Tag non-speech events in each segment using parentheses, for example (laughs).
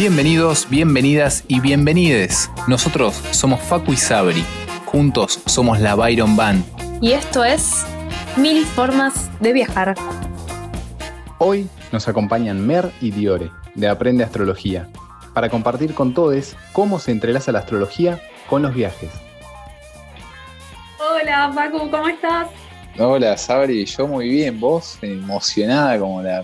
Bienvenidos, bienvenidas y bienvenides. Nosotros somos Facu y Sabri. Juntos somos la Byron Band. Y esto es Mil Formas de Viajar. Hoy nos acompañan Mer y Diore, de Aprende Astrología, para compartir con todos cómo se entrelaza la astrología con los viajes. Hola Facu, ¿cómo estás? Hola Sabri, yo muy bien, vos emocionada como la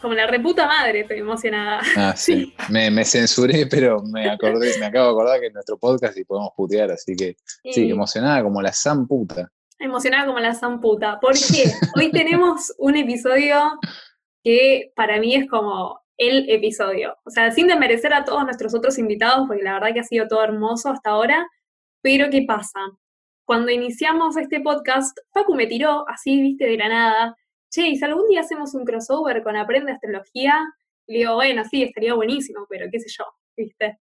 como la reputa madre, estoy emocionada. Ah, (laughs) sí. Me, censuré, pero me acordé, me acabo de acordar que es nuestro podcast y podemos putear, así que sí, emocionada como la san puta. Emocionada como la san puta. Porque hoy (laughs) tenemos un episodio que para mí es como el episodio. O sea, sin desmerecer a todos nuestros otros invitados, porque la verdad que ha sido todo hermoso hasta ahora. Pero, ¿qué pasa? Cuando iniciamos este podcast, Facu me tiró así, viste, de la nada che, y si algún día hacemos un crossover con Aprende Astrología, le digo, bueno, sí, estaría buenísimo, pero qué sé yo, ¿viste?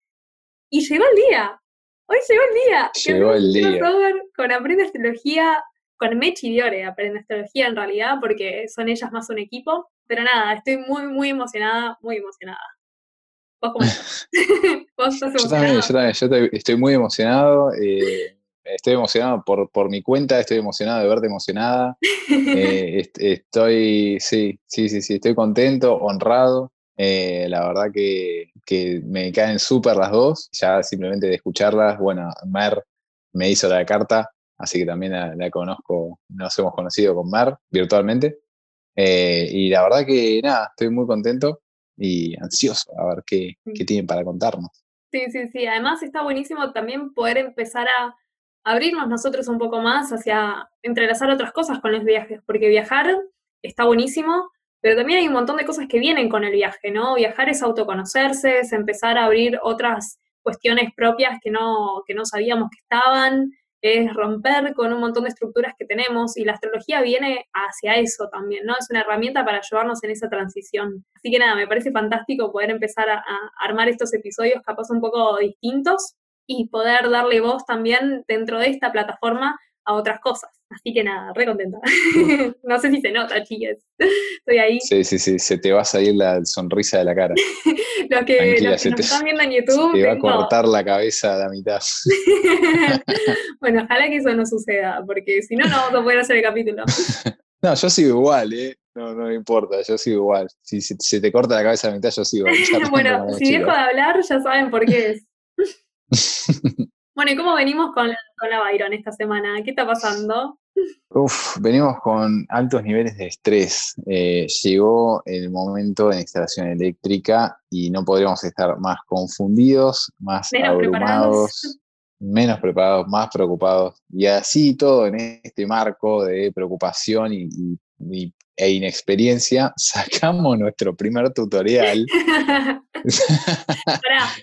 Y llegó el día, hoy llegó el día. Llegó el día. Un crossover con Aprende Astrología, con Mechi y Diore, Aprende Astrología en realidad, porque son ellas más un equipo. Pero nada, estoy muy, muy emocionada, muy emocionada. ¿Vos cómo (laughs) (laughs) ¿Vos estás yo también, yo también, yo estoy muy emocionado. Eh, estoy emocionado por, por mi cuenta, estoy emocionado de verte emocionada. (laughs) Eh, estoy, sí, sí, sí, sí, estoy contento, honrado. Eh, la verdad que, me caen súper las dos. Ya simplemente de escucharlas, bueno, Mer me hizo la carta, así que también la, conozco, nos hemos conocido con Mer virtualmente. Eh, y la verdad que nada, estoy muy contento y ansioso a ver qué, qué mm. tienen para contarnos. Sí, sí, sí. Además está buenísimo también poder empezar a abrirnos nosotros un poco más hacia entrelazar otras cosas con los viajes, porque viajar está buenísimo, pero también hay un montón de cosas que vienen con el viaje, ¿no? Viajar es autoconocerse, es empezar a abrir otras cuestiones propias que no, que no sabíamos que estaban, es romper con un montón de estructuras que tenemos y la astrología viene hacia eso también, ¿no? Es una herramienta para ayudarnos en esa transición. Así que nada, me parece fantástico poder empezar a, a armar estos episodios capaz un poco distintos, y poder darle voz también dentro de esta plataforma a otras cosas. Así que nada, re contenta. (laughs) no sé si se nota, chicas. Estoy ahí. Sí, sí, sí, se te va a salir la sonrisa de la cara. (laughs) los que, nos están viendo en YouTube. te va a cortar la cabeza a la mitad. (laughs) bueno, ojalá que eso no suceda, porque si no, no vamos a poder hacer el capítulo. no, yo sigo igual, ¿eh? No, no me importa, yo sigo igual. Si se te corta la cabeza a la mitad, yo sigo. bueno, si dejo de hablar, ya saben por qué es. Bueno, ¿y cómo venimos con, la Byron esta semana? ¿Qué está pasando? Uf, venimos con altos niveles de estrés. Eh, llegó el momento de instalación eléctrica y no podríamos estar más confundidos, más abrumados, menos preparados, más preocupados. Y así todo en este marco de preocupación y, e inexperiencia, (laughs) sacamos nuestro primer tutorial. (laughs)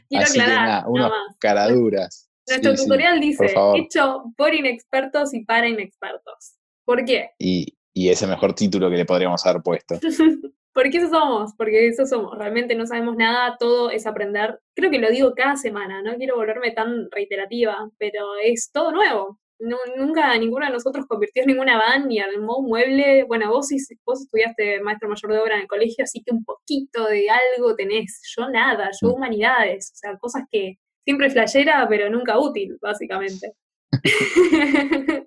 quiero aclarar. unas caraduras. Nuestro tutorial dice, hecho por inexpertos y para inexpertos. ¿Por qué? Y, y es el mejor título que le podríamos haber puesto. (laughs) Porque eso somos, porque eso somos. Realmente no sabemos nada, todo es aprender. Creo que lo digo cada semana, no quiero volverme tan reiterativa, pero es todo nuevo nunca ninguno de nosotros convirtió en ninguna van ni armó un mueble. Bueno, vos, vos estudiaste maestro mayor de obra en el colegio, así que un poquito de algo tenés. Yo nada, yo mm. humanidades, o sea, cosas que siempre flayera, pero nunca útil, básicamente. (laughs)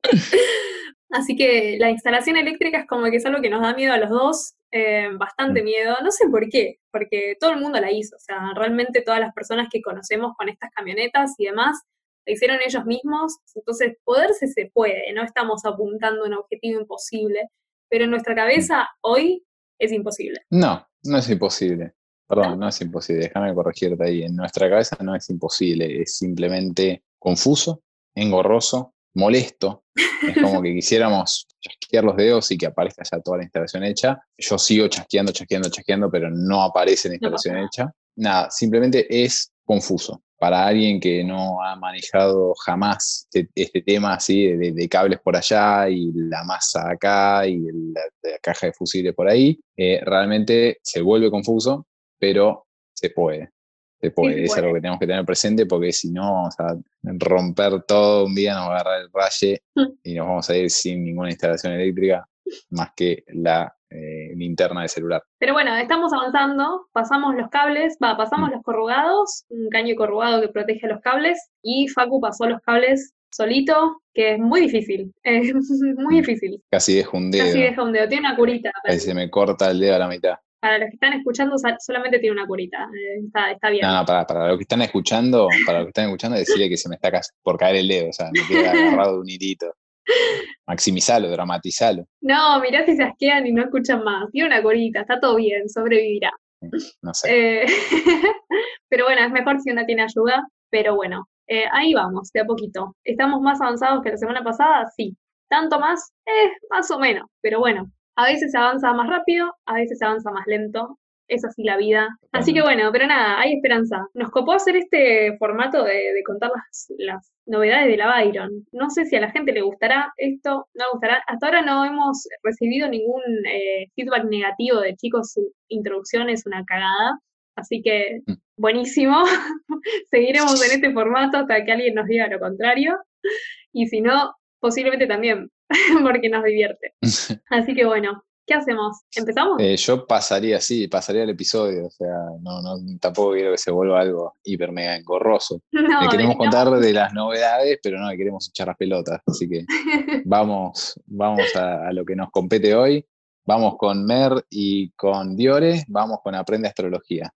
Así que la instalación eléctrica es como que es algo que nos da miedo a los dos, eh, bastante mm. miedo, no sé por qué, porque todo el mundo la hizo, o sea, realmente todas las personas que conocemos con estas camionetas y demás lo hicieron ellos mismos, entonces poderse se puede, no estamos apuntando a un objetivo imposible, pero en nuestra cabeza hoy es imposible. No, no es imposible. Perdón, no es imposible, déjame corregirte ahí. En nuestra cabeza no es imposible, es simplemente confuso, engorroso, molesto. Es como que (laughs) quisiéramos chasquear los dedos y que aparezca ya toda la instalación hecha. Yo sigo chasqueando, chasqueando, chasqueando, pero no aparece la instalación hecha. Nada, simplemente es confuso para alguien que no ha manejado jamás este, este tema así de, cables por allá y la masa acá y la, caja de fusibles por ahí, eh, realmente se vuelve confuso, pero se puede. Se puede, es algo que tenemos que tener presente porque si no vamos a romper todo un día, nos va a agarrar el raye mm. (laughs) y nos vamos a ir sin ninguna instalación eléctrica más que la eh, linterna de celular. Pero bueno, estamos avanzando, pasamos los cables, va, pasamos Mm. los corrugados, un caño corrugado que protege los cables, y Facu pasó los cables solito, que es muy difícil, (laughs) es muy Mm. difícil. Casi dejo un dedo. Casi deja un dedo, tiene una curita. Ahí se me corta el dedo a la mitad. Para los que están escuchando, solamente tiene una curita, eh, está, está bien. No, no, para, para los que están escuchando, para los que están escuchando, decirle que se me está por caer el dedo, o sea, me queda agarrado de un hilito. Maximizalo, dramatizalo. No, mirá si se asquean y no escuchan más. Tiene una curita, está todo bien, sobrevivirá. No sé. Eh, (laughs) pero bueno, es mejor si uno tiene ayuda, pero bueno, eh, ahí vamos, de a poquito. ¿Estamos más avanzados que la semana pasada? Sí. ¿Tanto más? Eh, más o menos, pero bueno, a veces se avanza más rápido, a veces se avanza más lento. Es así la vida. Así que bueno, pero nada, hay esperanza. Nos copó hacer este formato de, de contar las, las novedades de la Byron. No sé si a la gente le gustará esto, no le gustará. Hasta ahora no hemos recibido ningún eh, feedback negativo de chicos, su introducción es una cagada. Así que Mm. buenísimo. (laughs) Seguiremos en este formato hasta que alguien nos diga lo contrario. Y si no, posiblemente también, (laughs) porque nos divierte. (laughs) Así que bueno, ¿qué hacemos? ¿Empezamos? Eh, yo pasaría, sí, pasaría el episodio, o sea, no, no, tampoco quiero que se vuelva algo hiper mega engorroso. (laughs) no, Le queremos contar de las novedades, pero no le queremos echar las pelotas, así que (laughs) vamos, vamos a, a lo que nos compete hoy. Vamos con Mer y con Diore, vamos con Aprende Astrología.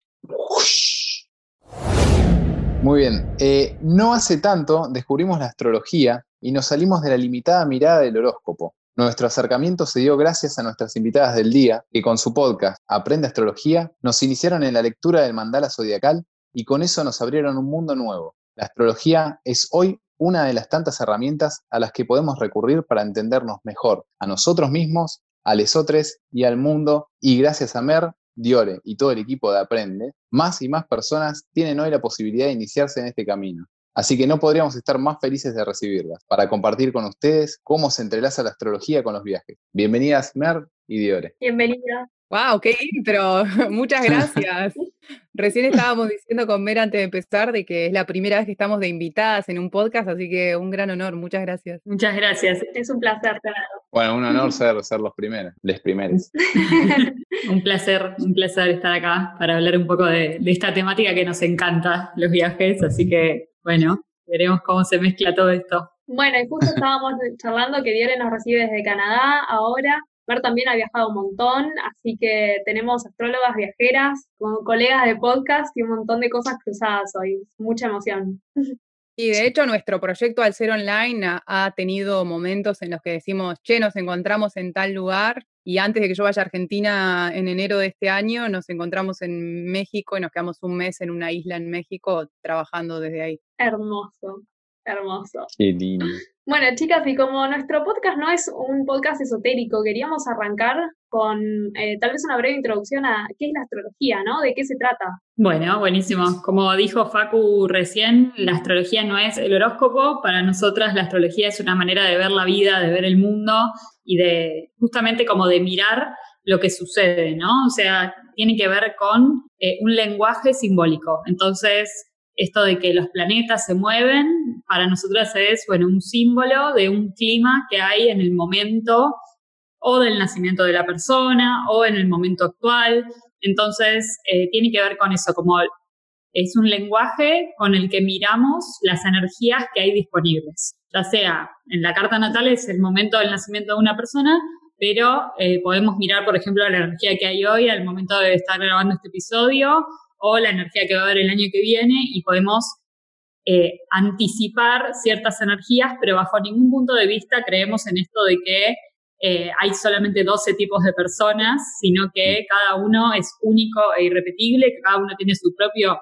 Muy bien, eh, no hace tanto descubrimos la astrología y nos salimos de la limitada mirada del horóscopo. Nuestro acercamiento se dio gracias a nuestras invitadas del día, que con su podcast Aprende Astrología nos iniciaron en la lectura del mandala zodiacal y con eso nos abrieron un mundo nuevo. La astrología es hoy una de las tantas herramientas a las que podemos recurrir para entendernos mejor a nosotros mismos, a lesotres y al mundo. Y gracias a Mer, Diore y todo el equipo de Aprende, más y más personas tienen hoy la posibilidad de iniciarse en este camino. Así que no podríamos estar más felices de recibirlas para compartir con ustedes cómo se entrelaza la astrología con los viajes. Bienvenidas Mer y Diore. Bienvenida. Wow, qué intro. (laughs) Muchas gracias. (laughs) Recién estábamos diciendo con Mer antes de empezar de que es la primera vez que estamos de invitadas en un podcast, así que un gran honor. Muchas gracias. Muchas gracias. Es un placer, claro. Bueno, un honor (laughs) ser, ser los primeros, les primeros. Un placer, un placer estar acá para hablar un poco de, de esta temática que nos encanta, los viajes. Así que, bueno, veremos cómo se mezcla todo esto. Bueno, y justo estábamos charlando que Diore nos recibe desde Canadá ahora. Ver también ha viajado un montón, así que tenemos astrólogas viajeras, con colegas de podcast y un montón de cosas cruzadas hoy. Mucha emoción. Y de hecho, nuestro proyecto al ser online ha, ha tenido momentos en los que decimos, che, nos encontramos en tal lugar. Y antes de que yo vaya a Argentina en enero de este año, nos encontramos en México y nos quedamos un mes en una isla en México trabajando desde ahí. Hermoso, hermoso. Qué lindo. Bueno, chicas, y como nuestro podcast no es un podcast esotérico, queríamos arrancar con eh, tal vez una breve introducción a qué es la astrología, ¿no? ¿De qué se trata? Bueno, buenísimo. Como dijo Facu recién, la astrología no es el horóscopo. Para nosotras la astrología es una manera de ver la vida, de ver el mundo y de justamente como de mirar lo que sucede, ¿no? O sea, tiene que ver con eh, un lenguaje simbólico. Entonces, esto de que los planetas se mueven, para nosotras es, bueno, un símbolo de un clima que hay en el momento o del nacimiento de la persona o en el momento actual. Entonces, eh, tiene que ver con eso, como es un lenguaje con el que miramos las energías que hay disponibles. Ya sea en la carta natal es el momento del nacimiento de una persona, pero eh, podemos mirar, por ejemplo, la energía que hay hoy al momento de estar grabando este episodio o la energía que va a haber el año que viene y podemos eh, anticipar ciertas energías, pero bajo ningún punto de vista creemos en esto de que eh, hay solamente 12 tipos de personas, sino que cada uno es único e irrepetible, que cada uno tiene su propio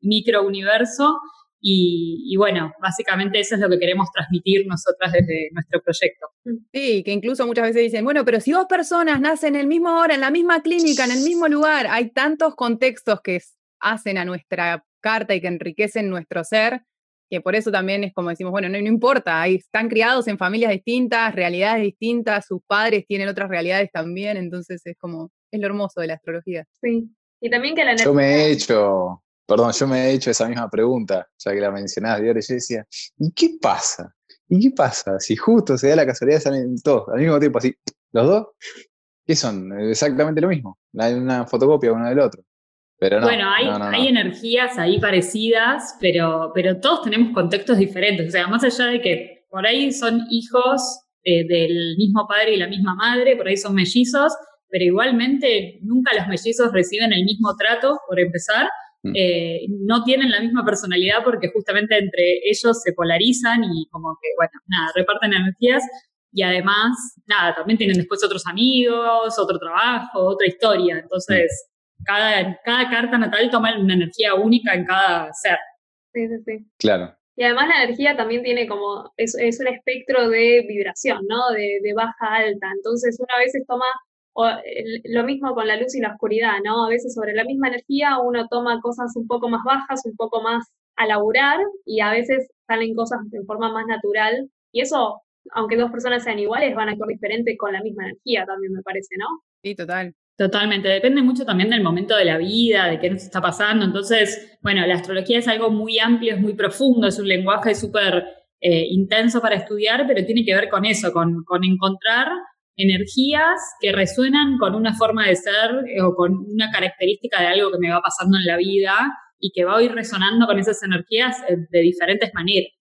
microuniverso. Y, y bueno, básicamente eso es lo que queremos transmitir nosotras desde nuestro proyecto. Sí, que incluso muchas veces dicen, bueno, pero si dos personas nacen en el mismo hora, en la misma clínica, en el mismo lugar, hay tantos contextos que hacen a nuestra carta y que enriquecen nuestro ser, que por eso también es como decimos, bueno, no, no importa, ahí están criados en familias distintas, realidades distintas, sus padres tienen otras realidades también, entonces es como, es lo hermoso de la astrología. Sí. Y también que la Yo me he energía- hecho, perdón, yo me he hecho esa misma pregunta, ya que la mencionabas, Diore, yo decía, ¿y qué pasa? ¿Y qué pasa? Si justo se da la casualidad, salen todos al mismo tiempo, así, los dos, ¿Qué son? Exactamente lo mismo. Hay una fotocopia uno del otro. Pero no, bueno, hay, hay energías ahí parecidas, pero, pero todos tenemos contextos diferentes. O sea, más allá de que por ahí son hijos eh, del mismo padre y la misma madre, por ahí son mellizos, pero igualmente nunca los mellizos reciben el mismo trato, por empezar. Mm. Eh, no tienen la misma personalidad porque justamente entre ellos se polarizan y como que, bueno, nada, reparten energías y además, nada, también tienen después otros amigos, otro trabajo, otra historia. Entonces, cada, cada carta natal toma una energía única en cada ser. Sí, sí, sí. Claro. Y además la energía también tiene como, es, es un espectro de vibración, ¿no? De, de baja a alta. Entonces uno a veces toma o, lo mismo con la luz y la oscuridad, ¿no? A veces sobre la misma energía uno toma cosas un poco más bajas, un poco más a laburar y a veces salen cosas de forma más natural. Y eso, aunque dos personas sean iguales, van a actuar diferente con la misma energía también, me parece, ¿no? Sí, total. Totalmente, depende mucho también del momento de la vida, de qué nos está pasando. Entonces, bueno, la astrología es algo muy amplio, es muy profundo, es un lenguaje súper eh, intenso para estudiar, pero tiene que ver con eso, con, con, encontrar energías que resuenan con una forma de ser eh, o con una característica de algo que me va pasando en la vida y que va a ir resonando con esas energías eh, de diferentes maneras.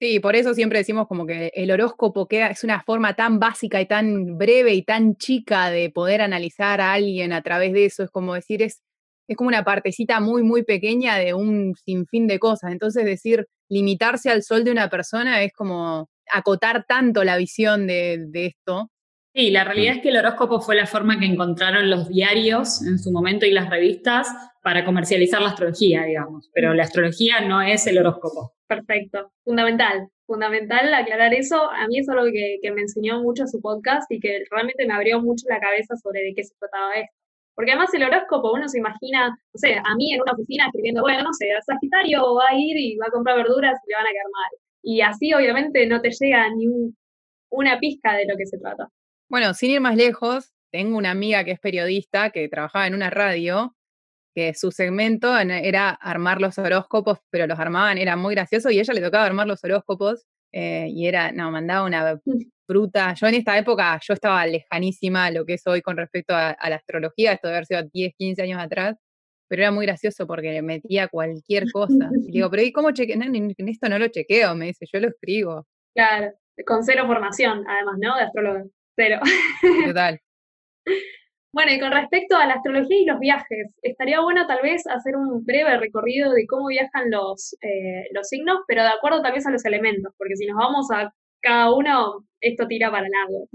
Sí, por eso siempre decimos como que el horóscopo queda, es una forma tan básica y tan breve y tan chica de poder analizar a alguien a través de eso. Es como decir, es, es como una partecita muy, muy pequeña de un sinfín de cosas. Entonces decir, limitarse al sol de una persona es como acotar tanto la visión de, de esto Sí, la realidad es que el horóscopo fue la forma que encontraron los diarios en su momento y las revistas para comercializar la astrología, digamos, pero la astrología no es el horóscopo. Perfecto, fundamental, fundamental aclarar eso. A mí es algo que, que me enseñó mucho su podcast y que realmente me abrió mucho la cabeza sobre de qué se trataba esto. Porque además el horóscopo uno se imagina, no sé, a mí en una oficina escribiendo, bueno, no sé, Sagitario va a ir y va a comprar verduras y le van a quedar mal. Y así obviamente no te llega ni una pizca de lo que se trata. Bueno, sin ir más lejos, tengo una amiga que es periodista que trabajaba en una radio, que su segmento era armar los horóscopos, pero los armaban, era muy gracioso y a ella le tocaba armar los horóscopos eh, y era, no, mandaba una (laughs) fruta. Yo en esta época, yo estaba lejanísima a lo que es hoy con respecto a, la astrología, esto de haber sido 10, 15 años atrás, pero era muy gracioso porque le metía cualquier cosa. Y digo, (laughs) pero ¿y cómo chequeo? en esto no lo chequeo, me dice, yo lo escribo. Claro, con cero formación, además, ¿no? De astrólogo. Pero. Total. (laughs) bueno, y con respecto a la astrología y los viajes, estaría bueno tal vez hacer un breve recorrido de cómo viajan los, eh, los signos, pero de acuerdo también a los elementos, porque si nos vamos a cada uno, esto tira para largo.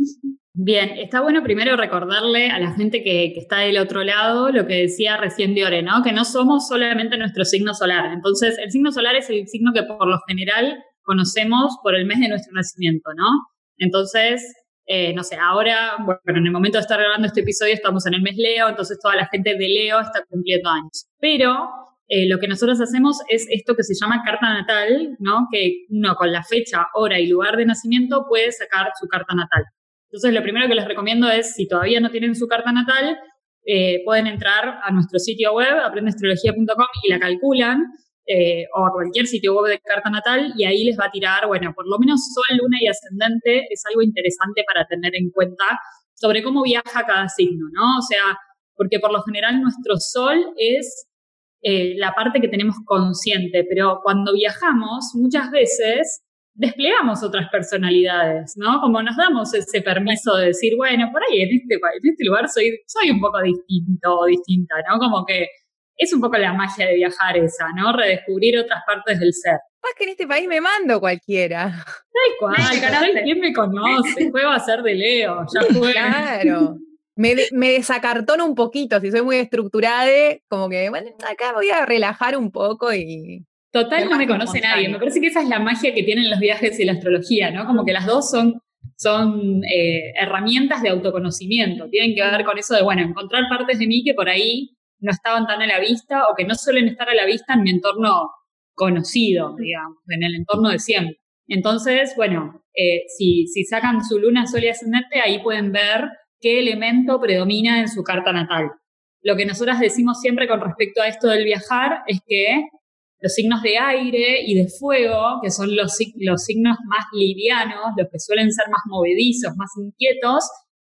Bien, está bueno primero recordarle a la gente que, que, está del otro lado lo que decía recién Diore, ¿no? Que no somos solamente nuestro signo solar. Entonces, el signo solar es el signo que por lo general conocemos por el mes de nuestro nacimiento, ¿no? Entonces, eh, no sé, ahora, bueno, en el momento de estar grabando este episodio estamos en el mes Leo, entonces toda la gente de Leo está cumpliendo años. Pero eh, lo que nosotros hacemos es esto que se llama carta natal, ¿no? Que uno con la fecha, hora y lugar de nacimiento puede sacar su carta natal. Entonces, lo primero que les recomiendo es, si todavía no tienen su carta natal, eh, pueden entrar a nuestro sitio web, aprendeastrología.com, y la calculan eh, o a cualquier sitio web de carta natal y ahí les va a tirar, bueno, por lo menos Sol, Luna y Ascendente es algo interesante para tener en cuenta sobre cómo viaja cada signo, ¿no? O sea, porque por lo general nuestro Sol es eh, la parte que tenemos consciente, pero cuando viajamos muchas veces desplegamos otras personalidades, ¿no? Como nos damos ese permiso de decir, bueno, por ahí en este, en este lugar soy, soy un poco distinto o distinta, ¿no? Como que es un poco la magia de viajar esa, ¿no? Redescubrir otras partes del ser. Más que en este país me mando cualquiera. Tal cual, ¿quién me conoce? Juego a ser de Leo, ya (laughs) fue. Claro. Me, me desacartono un poquito, si soy muy estructurada, como que, bueno, acá voy a relajar un poco y... Total, no me conoce nadie. Me parece que esa es la magia que tienen los viajes y la astrología, ¿no? Como que las dos son, son eh, herramientas de autoconocimiento. Tienen que ver con eso de, bueno, encontrar partes de mí que por ahí no estaban tan a la vista o que no suelen estar a la vista en mi entorno conocido, digamos, en el entorno de siempre. Entonces, bueno, eh, si, si sacan su luna, sol y ascendente, ahí pueden ver qué elemento predomina en su carta natal. Lo que nosotras decimos siempre con respecto a esto del viajar es que los signos de aire y de fuego, que son los, los signos más livianos, los que suelen ser más movedizos, más inquietos,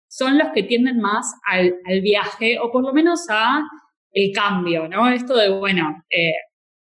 son los que tienden más al, viaje o por lo menos a el cambio, ¿no? Esto de, bueno, eh,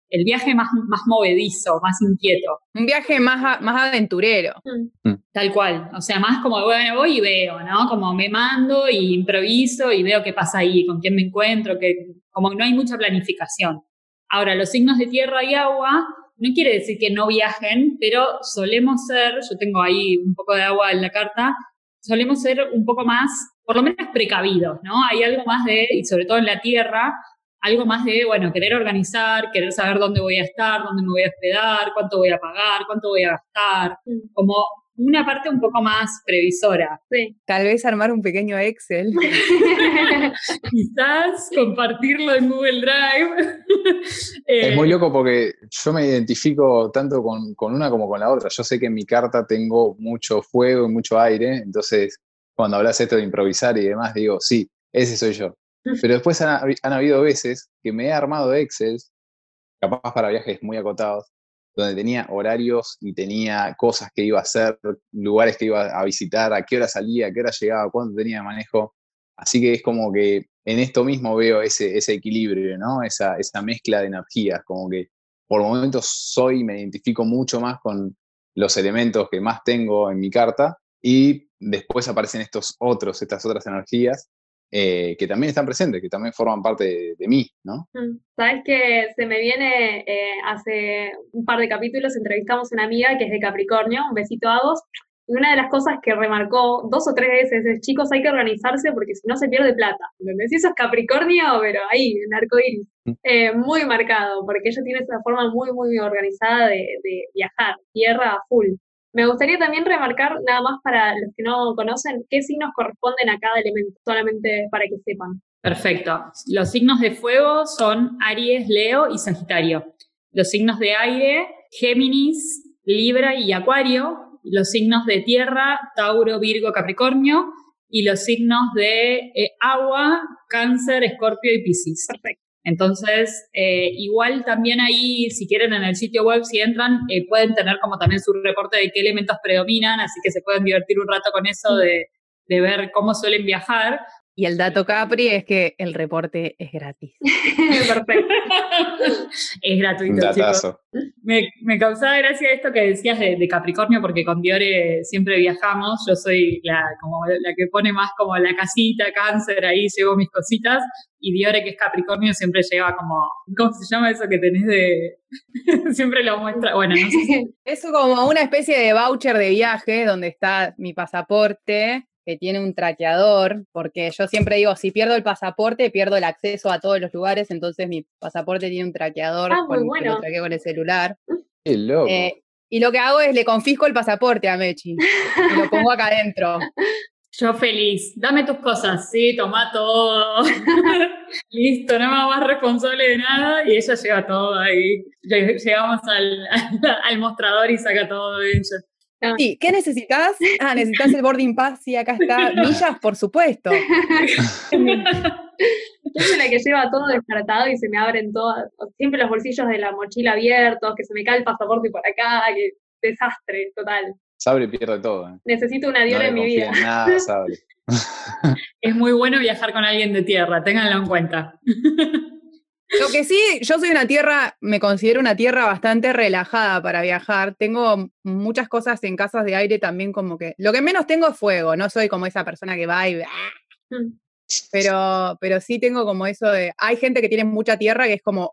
el viaje más, más movedizo, más inquieto. Un viaje más, más aventurero. Mm. Mm. Tal cual. O sea, más como, bueno, voy y veo, ¿no? Como me mando y improviso y veo qué pasa ahí, con quién me encuentro, que como no hay mucha planificación. Ahora, los signos de tierra y agua no quiere decir que no viajen, pero solemos ser, yo tengo ahí un poco de agua en la carta, solemos ser un poco más, por lo menos precavidos, ¿no? Hay algo más de, y sobre todo en la tierra, algo más de, bueno, querer organizar, querer saber dónde voy a estar, dónde me voy a hospedar, cuánto voy a pagar, cuánto voy a gastar, mm. como una parte un poco más previsora. Sí. Tal vez armar un pequeño Excel. (laughs) Quizás compartirlo en Google Drive. (laughs) es muy loco porque yo me identifico tanto con, con, una como con la otra. Yo sé que en mi carta tengo mucho fuego y mucho aire, entonces cuando hablas esto de improvisar y demás, digo, sí, ese soy yo. Pero (laughs) después han, habido veces que me he armado Excel, capaz para viajes muy acotados, donde tenía horarios y tenía cosas que iba a hacer, lugares que iba a visitar, a qué hora salía, a qué hora llegaba, cuánto tenía de manejo. Así que es como que en esto mismo veo ese, ese equilibrio, ¿no? Esa, esa mezcla de energías, como que por momentos soy, me identifico mucho más con los elementos que más tengo en mi carta y después aparecen estos otros, estas otras energías eh, que también están presentes, que también forman parte de, mí, ¿no? Mm. Sabes que se me viene, eh, hace un par de capítulos entrevistamos a una amiga que es de Capricornio, un besito a vos, y una de las cosas que remarcó dos o tres veces es, chicos, hay que organizarse porque si no se pierde plata. ¿Entendés? Eso es Capricornio, pero ahí, en arcoíris. Mm. Eh, muy marcado, porque ella tiene esa forma muy, muy organizada de, de viajar, tierra full. Me gustaría también remarcar, nada más para los que no conocen, qué signos corresponden a cada elemento, solamente para que sepan. Perfecto. Los signos de fuego son Aries, Leo y Sagitario. Los signos de aire, Géminis, Libra y Acuario. Los signos de tierra, Tauro, Virgo, Capricornio. Y los signos de eh, agua, Cáncer, Escorpio y Piscis. Perfecto. Entonces, eh, igual también ahí, si quieren en el sitio web, si entran, eh, pueden tener como también su reporte de qué elementos predominan, así que se pueden divertir un rato con eso de, de ver cómo suelen viajar. Y el dato Capri es que el reporte es gratis. (laughs) Perfecto. (laughs) es gratuito, chicos. Me, me, causaba gracia esto que decías de, Capricornio, porque con Diore siempre viajamos. Yo soy la, como la que pone más como la casita, cáncer, ahí llevo mis cositas. Y Diore, que es Capricornio, siempre lleva como, ¿cómo se llama eso que tenés de...? (laughs) siempre lo muestra, bueno, no sé. Eso como una especie de voucher de viaje, donde está mi pasaporte, que tiene un traqueador, porque yo siempre digo, si pierdo el pasaporte, pierdo el acceso a todos los lugares, entonces mi pasaporte tiene un traqueador ah, con, que lo traqueo con el celular. Qué loco. Eh, y lo que hago es le confisco el pasaporte a Mechi y lo pongo acá adentro. (laughs) Yo feliz, dame tus cosas, sí, toma todo. (laughs) Listo, no me más responsable de nada y ella lleva todo ahí. Llegamos al, (laughs) al mostrador y saca todo de ella. Ah. Sí, ¿qué necesitas? Ah, (laughs) necesitas el boarding pass, sí, acá está. (laughs) Millas, por supuesto. (laughs) Yo soy la que lleva todo descartado y se me abren todas, siempre los bolsillos de la mochila abiertos, que se me cae el pasaporte por acá, que desastre total. Sabre pierde todo. ¿eh? Necesito una diora en mi vida. nada, Sabre. es muy bueno viajar con alguien de tierra, ténganlo en cuenta. Lo que sí, yo soy una tierra, me considero una tierra bastante relajada para viajar. Tengo muchas cosas en casas de aire también como que... Lo que menos tengo es fuego, no soy como esa persona que va y... Mm. Pero, pero sí tengo como eso de... Hay gente que tiene mucha tierra que es como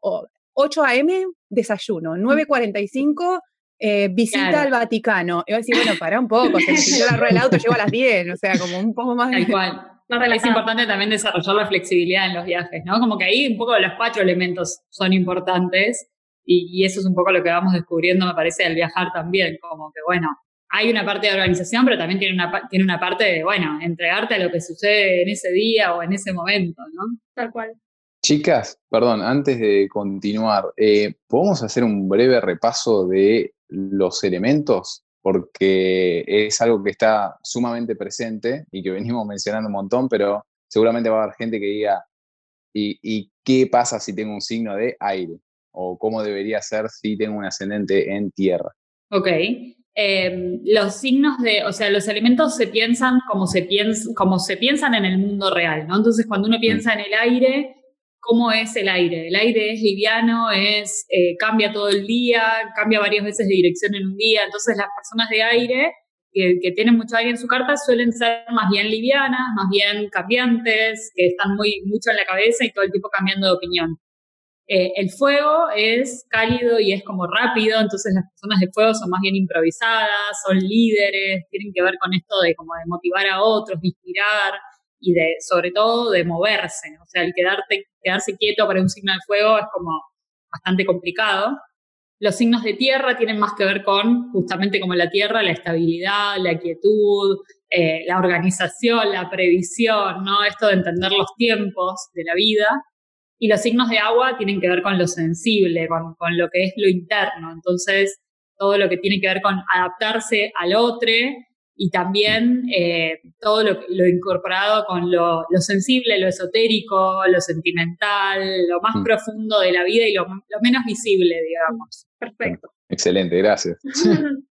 8 a.m. desayuno, 9.45 eh, visita al Vaticano. Y voy a decir, bueno, para un poco, si yo agarro el auto llego a las 10, o sea, como un poco más... Tal cual es importante también desarrollar la flexibilidad en los viajes, ¿no? Como que ahí un poco los cuatro elementos son importantes y, eso es un poco lo que vamos descubriendo, me parece, al viajar también, como que, bueno, hay una parte de organización, pero también tiene una, tiene una parte de, bueno, entregarte a lo que sucede en ese día o en ese momento, ¿no? Tal cual. Chicas, perdón, antes de continuar, eh, ¿podemos hacer un breve repaso de los elementos porque es algo que está sumamente presente y que venimos mencionando un montón, pero seguramente va a haber gente que diga, ¿y, qué pasa si tengo un signo de aire? ¿O cómo debería ser si tengo un ascendente en tierra? Ok. Em, los signos de, o sea, los elementos se piensan como se, como se piensan en el mundo real, ¿no? Entonces, cuando uno piensa en el aire, ¿cómo es el aire? El aire es liviano, es, eh, cambia todo el día, cambia varias veces de dirección en un día, entonces las personas de aire que, tienen mucho aire en su carta suelen ser más bien livianas, más bien cambiantes, que están muy mucho en la cabeza y todo el tiempo cambiando de opinión. Eh, el fuego es cálido y es como rápido, entonces las personas de fuego son más bien improvisadas, son líderes, tienen que ver con esto de como de motivar a otros, de inspirar y de, sobre todo, de moverse. O sea, el quedarte, quedarse quieto para un signo de fuego es como bastante complicado. Los signos de tierra tienen más que ver con, justamente como la tierra, la estabilidad, la quietud, eh, la organización, la previsión, ¿no? Esto de entender los tiempos de la vida. Y los signos de agua tienen que ver con lo sensible, con, lo que es lo interno. Entonces, todo lo que tiene que ver con adaptarse al otro y también eh, todo lo, incorporado con lo, sensible, lo esotérico, lo sentimental, lo más mm. profundo de la vida y lo, menos visible, digamos. Perfecto. Excelente, gracias. (laughs)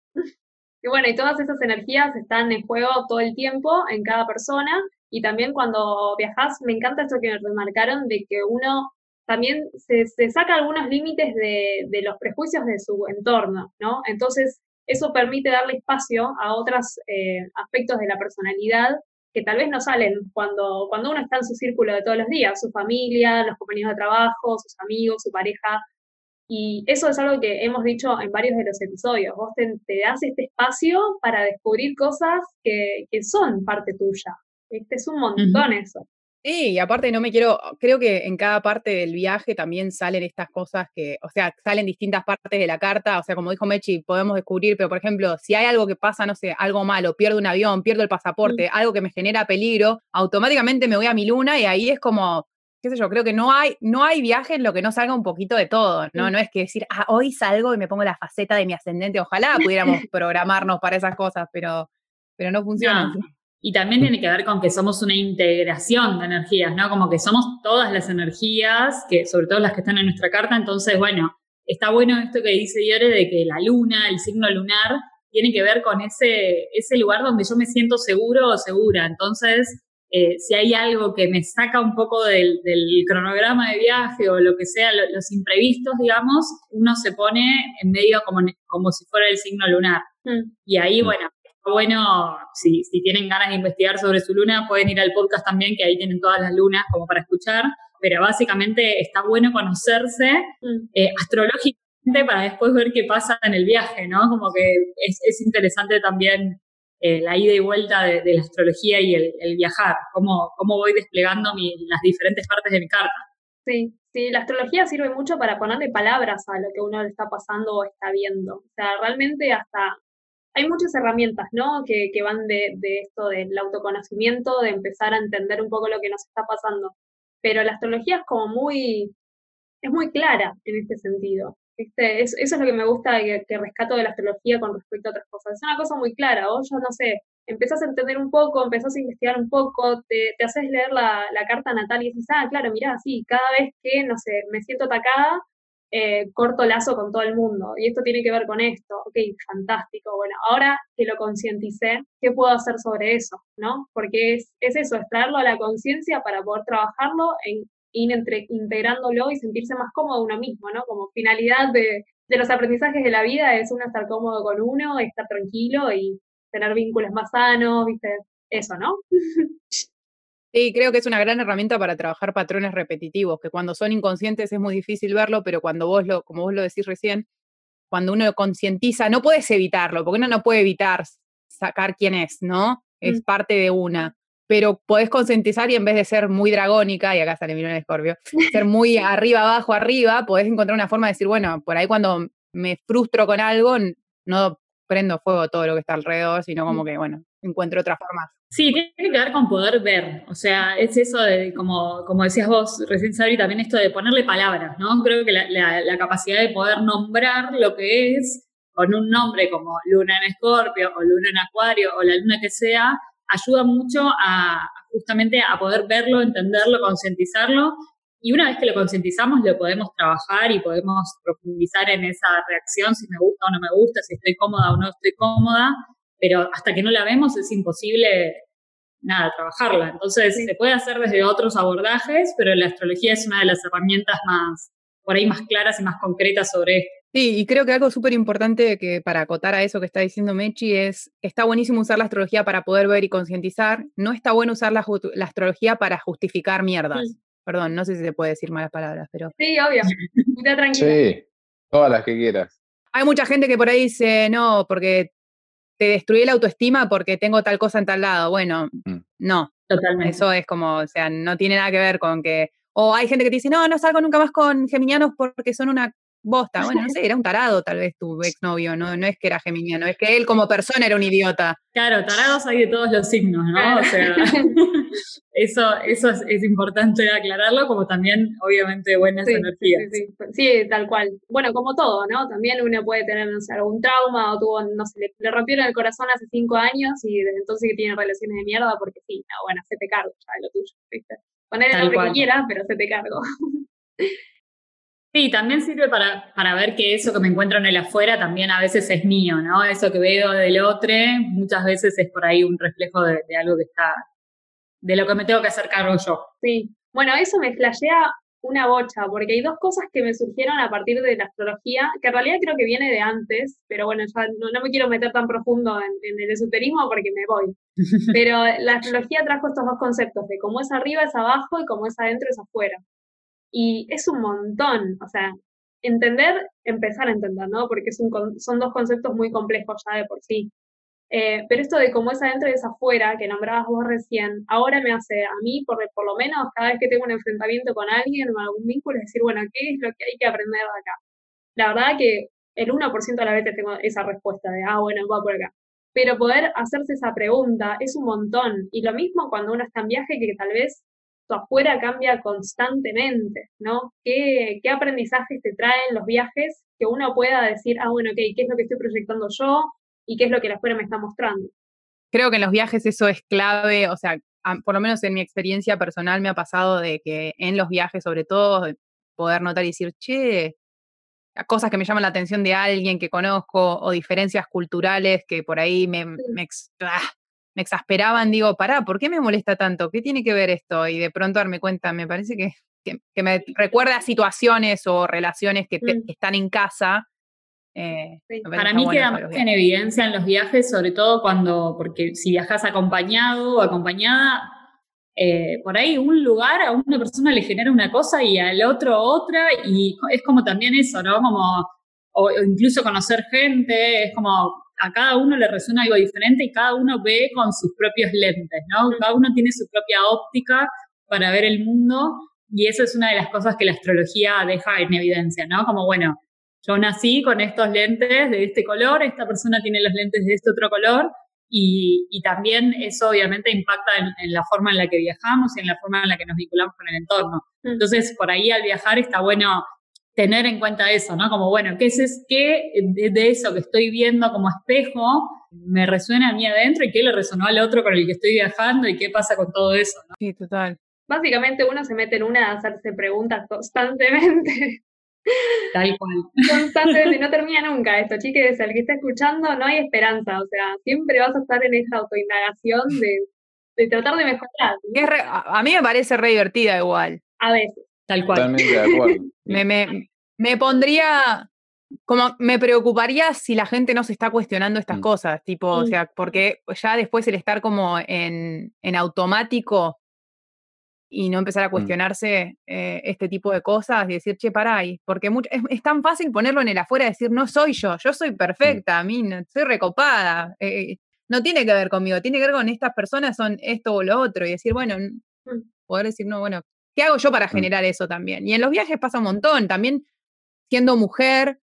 y bueno, y todas esas energías están en juego todo el tiempo en cada persona y también cuando viajas, me encanta esto que me remarcaron de que uno también se, saca algunos límites de, los prejuicios de su entorno, ¿no? Entonces, eso permite darle espacio a otros eh, aspectos de la personalidad que tal vez no salen cuando, cuando uno está en su círculo de todos los días, su familia, los compañeros de trabajo, sus amigos, su pareja. Y eso es algo que hemos dicho en varios de los episodios. Vos te, das este espacio para descubrir cosas que, que son parte tuya. Este es un montón eso. Sí, y aparte no me quiero, creo que en cada parte del viaje también salen estas cosas que, o sea, salen distintas partes de la carta, o sea, como dijo Mechi, podemos descubrir, pero por ejemplo, si hay algo que pasa, no sé, algo malo, pierdo un avión, pierdo el pasaporte, algo que me genera peligro, automáticamente me voy a mi luna y ahí es como, qué sé yo, creo que no hay, no hay viaje en lo que no salga un poquito de todo, ¿no? No es que decir, ah, hoy salgo y me pongo la faceta de mi ascendente, ojalá pudiéramos (laughs) programarnos para esas cosas, pero, pero no funciona. Y también tiene que ver con que somos una integración de energías, ¿no? Como que somos todas las energías, que sobre todo las que están en nuestra carta. Entonces, bueno, está bueno esto que dice Diore de que la luna, el signo lunar, tiene que ver con ese, ese lugar donde yo me siento seguro o segura. Entonces, eh, si hay algo que me saca un poco del, cronograma de viaje o lo que sea, los imprevistos, digamos, uno se pone en medio como, como si fuera el signo lunar. Mm. Y ahí, bueno, bueno, si, si tienen ganas de investigar sobre su luna, pueden ir al podcast también, que ahí tienen todas las lunas como para escuchar, pero básicamente está bueno conocerse mm. eh, astrológicamente para después ver qué pasa en el viaje, ¿no? Como que es, interesante también eh, la ida y vuelta de, la astrología y el, viajar, cómo, cómo voy desplegando las diferentes partes de mi carta. Sí, sí, la astrología sirve mucho para ponerle palabras a lo que uno le está pasando o está viendo. O sea, realmente hasta hay muchas herramientas, ¿no? Que, van de, esto del autoconocimiento, de empezar a entender un poco lo que nos está pasando. Pero la astrología es como muy, es muy clara en este sentido. Este, eso es lo que me gusta que, que, rescato de la astrología con respecto a otras cosas. Es una cosa muy clara. Vos ya no sé, empezás a entender un poco, empezás a investigar un poco, te, te haces leer la, la, carta natal y dices, ah, claro, mira, sí, cada vez que, no sé, me siento atacada, eh, corto lazo con todo el mundo. Y esto tiene que ver con esto. Ok, fantástico. Bueno, ahora que lo concienticé, ¿qué puedo hacer sobre eso? ¿No? Porque es, es eso, es traerlo a la conciencia para poder trabajarlo en ir entre, integrándolo y sentirse más cómodo uno mismo, ¿no? Como finalidad de, de los aprendizajes de la vida es uno estar cómodo con uno, estar tranquilo y tener vínculos más sanos, ¿viste? Eso, ¿no? (laughs) Sí, creo que es una gran herramienta para trabajar patrones repetitivos, que cuando son inconscientes es muy difícil verlo, pero cuando vos lo, como vos lo decís recién, cuando uno concientiza, no puedes evitarlo, porque uno no puede evitar sacar quién es, ¿no? Es mm. parte de una. Pero podés concientizar y en vez de ser muy dragónica, y acá sale mi de Escorpio, ser (laughs) muy arriba, abajo, arriba, podés encontrar una forma de decir, bueno, por ahí cuando me frustro con algo, no prendo fuego todo lo que está alrededor, sino como mm. que, bueno, encuentro otra forma. Sí, tiene que ver con poder ver, o sea, es eso de, como, como decías vos recién, Sabri, también esto de ponerle palabras, ¿no? Creo que la, capacidad de poder nombrar lo que es con un nombre como luna en escorpio o luna en acuario o la luna que sea, ayuda mucho a justamente a poder verlo, entenderlo, concientizarlo y una vez que lo concientizamos, lo podemos trabajar y podemos profundizar en esa reacción, si me gusta o no me gusta, si estoy cómoda o no estoy cómoda, pero hasta que no la vemos es imposible, nada, trabajarla. Entonces, se puede hacer desde otros abordajes, pero la astrología es una de las herramientas más, por ahí más claras y más concretas sobre esto. Sí, y creo que algo súper importante que para acotar a eso que está diciendo Mechi es, está buenísimo usar la astrología para poder ver y concientizar, no está bueno usar la, astrología para justificar mierdas. Perdón, no sé si se puede decir malas palabras, pero... Sí, obvio, (laughs) está tranquila. Sí, todas las que quieras. Hay mucha gente que por ahí dice, no, porque te destruí la autoestima porque tengo tal cosa en tal lado. Bueno, mm. no. Totalmente. Eso es como, o sea, no tiene nada que ver con que... O hay gente que te dice, no, no salgo nunca más con geminianos porque son una bosta. Bueno, no sé, era un tarado tal vez tu exnovio, ¿no? No es que era geminiano, es que él como persona era un idiota. Claro, tarados hay de todos los signos, ¿no? O sea, (laughs) eso, eso es, importante aclararlo, como también, obviamente, buenas energías. Sí, sí, tal cual. Bueno, como todo, ¿no? También uno puede tener, no sé, algún trauma o tuvo, no sé, le, rompieron el corazón hace cinco años y desde entonces que tiene relaciones de mierda porque sí, no, bueno, se te cargo ya lo tuyo, ¿viste? Poner el nombre que quieras, pero se te cargo. (laughs) Sí, también sirve para, para, ver que eso que me encuentro en el afuera también a veces es mío, ¿no? Eso que veo del otro muchas veces es por ahí un reflejo de, algo que está, de lo que me tengo que hacer cargo yo. Sí, bueno, eso me flashea una bocha, porque hay dos cosas que me surgieron a partir de la astrología, que en realidad creo que viene de antes, pero bueno, ya no, me quiero meter tan profundo en, en, el esoterismo porque me voy. (laughs) Pero la astrología trajo estos dos conceptos, de cómo es arriba es abajo y cómo es adentro es afuera. Y es un montón, o sea, entender, empezar a entender, ¿no? Porque es un, son dos conceptos muy complejos ya de por sí. Eh, pero esto de cómo es adentro y es afuera, que nombrabas vos recién, ahora me hace a mí, por, por lo menos, cada vez que tengo un enfrentamiento con alguien o algún vínculo, es decir, bueno, ¿qué es lo que hay que aprender de acá? La verdad que el 1% de las veces tengo esa respuesta de, ah, bueno, va por acá. Pero poder hacerse esa pregunta es un montón. Y lo mismo cuando uno está en viaje, que tal vez tu afuera cambia constantemente, ¿no? ¿Qué, ¿Qué aprendizajes te traen los viajes que uno pueda decir, ah, bueno, ok, ¿qué es lo que estoy proyectando yo y qué es lo que la afuera me está mostrando? Creo que en los viajes eso es clave, o sea, por lo menos en mi experiencia personal me ha pasado de que en los viajes, sobre todo, poder notar y decir, che, cosas que me llaman la atención de alguien que conozco o diferencias culturales que por ahí me, me, ah, me exasperaban, digo, pará, ¿por qué me molesta tanto? ¿Qué tiene que ver esto? Y de pronto darme cuenta, me parece que, que, me recuerda a situaciones o relaciones que, mm. están en casa. Eh, Para mí queda en evidencia en los viajes, sobre todo cuando, porque si viajas acompañado o acompañada, eh, por ahí un lugar a una persona le genera una cosa y al otro otra, y es como también eso, ¿no? Como, o incluso conocer gente, es como a cada uno le resuena algo diferente y cada uno ve con sus propios lentes, ¿no? Cada uno tiene su propia óptica para ver el mundo y eso es una de las cosas que la astrología deja en evidencia, ¿no? Como, bueno, yo nací con estos lentes de este color, esta persona tiene los lentes de este otro color y, también eso obviamente impacta en, la forma en la que viajamos y en la forma en la que nos vinculamos con el entorno. Entonces, por ahí al viajar está bueno tener en cuenta eso, ¿no? Como, bueno, ¿qué es qué de, eso que estoy viendo como espejo me resuena a mí adentro y qué le resonó al otro con el que estoy viajando y qué pasa con todo eso, ¿no? Sí, total. Básicamente uno se mete en una de hacerse preguntas constantemente. (laughs) Tal cual. Constantemente, (laughs) no termina nunca esto, chiques, el que está escuchando no hay esperanza, o sea, siempre vas a estar en esa autoindagación de, de tratar de mejorar. a mí me parece re divertida igual. A veces. Tal cual. Totalmente de acuerdo. (laughs) me, me, me, pondría, como me preocuparía si la gente no se está cuestionando estas mm. cosas, tipo, o sea, porque ya después el estar como en, en automático y no empezar a mm. cuestionarse eh, este tipo de cosas y decir, che, pará, porque es, tan fácil ponerlo en el afuera y decir, no soy yo, yo soy mm. perfecta, a mí no, soy recopada, eh, no tiene que ver conmigo, tiene que ver con estas personas, son esto o lo otro, y decir, bueno, poder decir, no, bueno, ¿Qué hago yo para mm. generar eso también? Y en los viajes pasa un montón, también siendo mujer,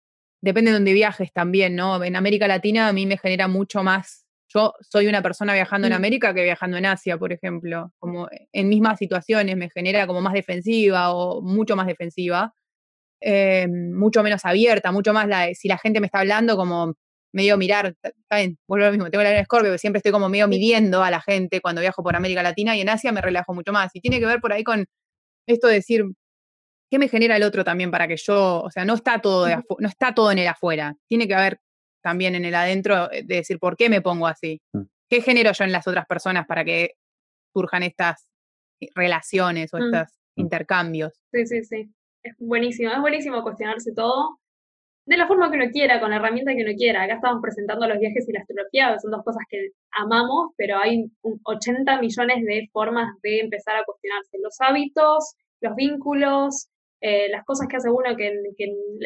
depende de dónde viajes también, ¿no? En América Latina a mí me genera mucho más. Yo soy una persona viajando en mm. América que viajando en Asia, por ejemplo. Como en mismas situaciones me genera como más defensiva o mucho más defensiva, eh, mucho menos abierta, mucho más la, si la gente me está hablando como medio mirar, ¿saben? Vuelvo lo mismo, tengo la en Scorpio, siempre estoy como medio midiendo a la gente cuando viajo por América Latina y en Asia me relajo mucho más. Y tiene que ver por ahí con esto de decir, ¿qué me genera el otro también para que yo, o sea, no está todo, no está todo en el afuera, tiene que haber también en el adentro eh, de decir por qué me pongo así, mm. qué genero yo en las otras personas para que surjan estas relaciones o mm. estos mm. intercambios. Sí, sí, sí. Es buenísimo, es buenísimo cuestionarse todo de la forma que uno quiera, con la herramienta que uno quiera. Acá estamos presentando los viajes y la astrología, son dos cosas que amamos, pero hay 80 millones de formas de empezar a cuestionarse los hábitos, los vínculos, eh, las cosas que hace uno, que,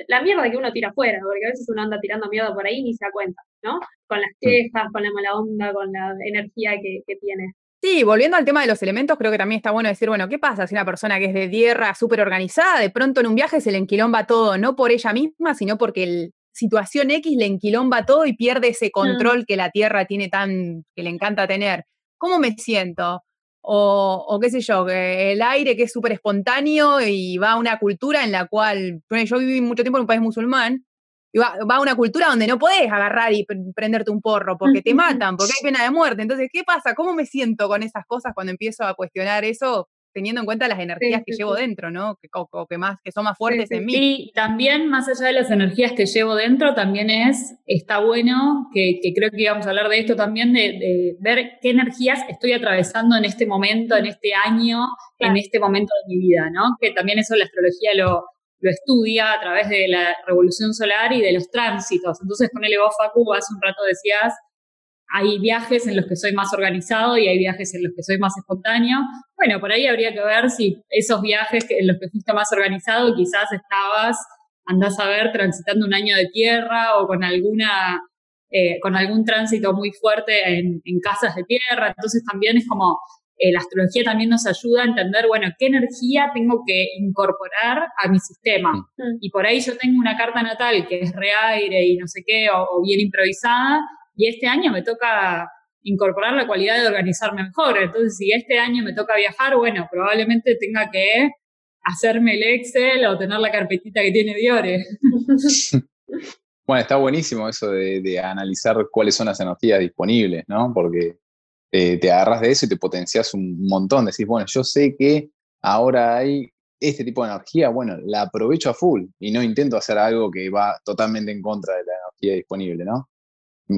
la mierda que uno tira afuera, porque a veces uno anda tirando miedo por ahí y ni se da cuenta, ¿no? Con las quejas, con la mala onda, con la energía que, que tiene. Sí, volviendo al tema de los elementos, creo que también está bueno decir, bueno, ¿qué pasa si una persona que es de tierra súper organizada, de pronto en un viaje se le enquilomba todo, no por ella misma, sino porque el situación X le enquilomba todo y pierde ese mm. control que la tierra tiene tan, que le encanta tener? ¿Cómo me siento? O, o qué sé yo, el aire que es súper espontáneo y va a una cultura en la cual, yo viví mucho tiempo en un país musulmán, va, a una cultura donde no podés agarrar y prenderte un porro porque te matan, porque hay pena de muerte. Entonces, ¿qué pasa? ¿Cómo me siento con esas cosas cuando empiezo a cuestionar eso? teniendo en cuenta las energías que llevo dentro, ¿no? Que, que, más, que son más fuertes en mí. Y también, más allá de las energías que llevo dentro, también es, está bueno, que, creo que íbamos a hablar de esto también, de, ver qué energías estoy atravesando en este momento, en este año, en este momento de mi vida, ¿no? Que también eso la astrología lo, lo estudia a través de la revolución solar y de los tránsitos. Entonces, ponele vos, Facu, hace un rato decías, hay viajes en los que soy más organizado y hay viajes en los que soy más espontáneo. Bueno, por ahí habría que ver si esos viajes en los que fuiste más organizado quizás estabas, andás a ver, transitando un año de tierra o con alguna... Eh, con algún tránsito muy fuerte en, en casas de tierra, entonces también es como eh, la astrología también nos ayuda a entender, bueno, qué energía tengo que incorporar a mi sistema. Mm. Y por ahí yo tengo una carta natal que es reaire y no sé qué, o, bien improvisada, y este año me toca incorporar la cualidad de organizarme mejor. Entonces, si este año me toca viajar, bueno, probablemente tenga que hacerme el Excel o tener la carpetita que tiene Diore. (laughs) bueno, está buenísimo eso de, de, analizar cuáles son las energías disponibles, ¿no? Porque eh, te agarras de eso y te potencias un montón. Decís, bueno, yo sé que ahora hay este tipo de energía, bueno, la aprovecho a full y no intento hacer algo que va totalmente en contra de la energía disponible, ¿no?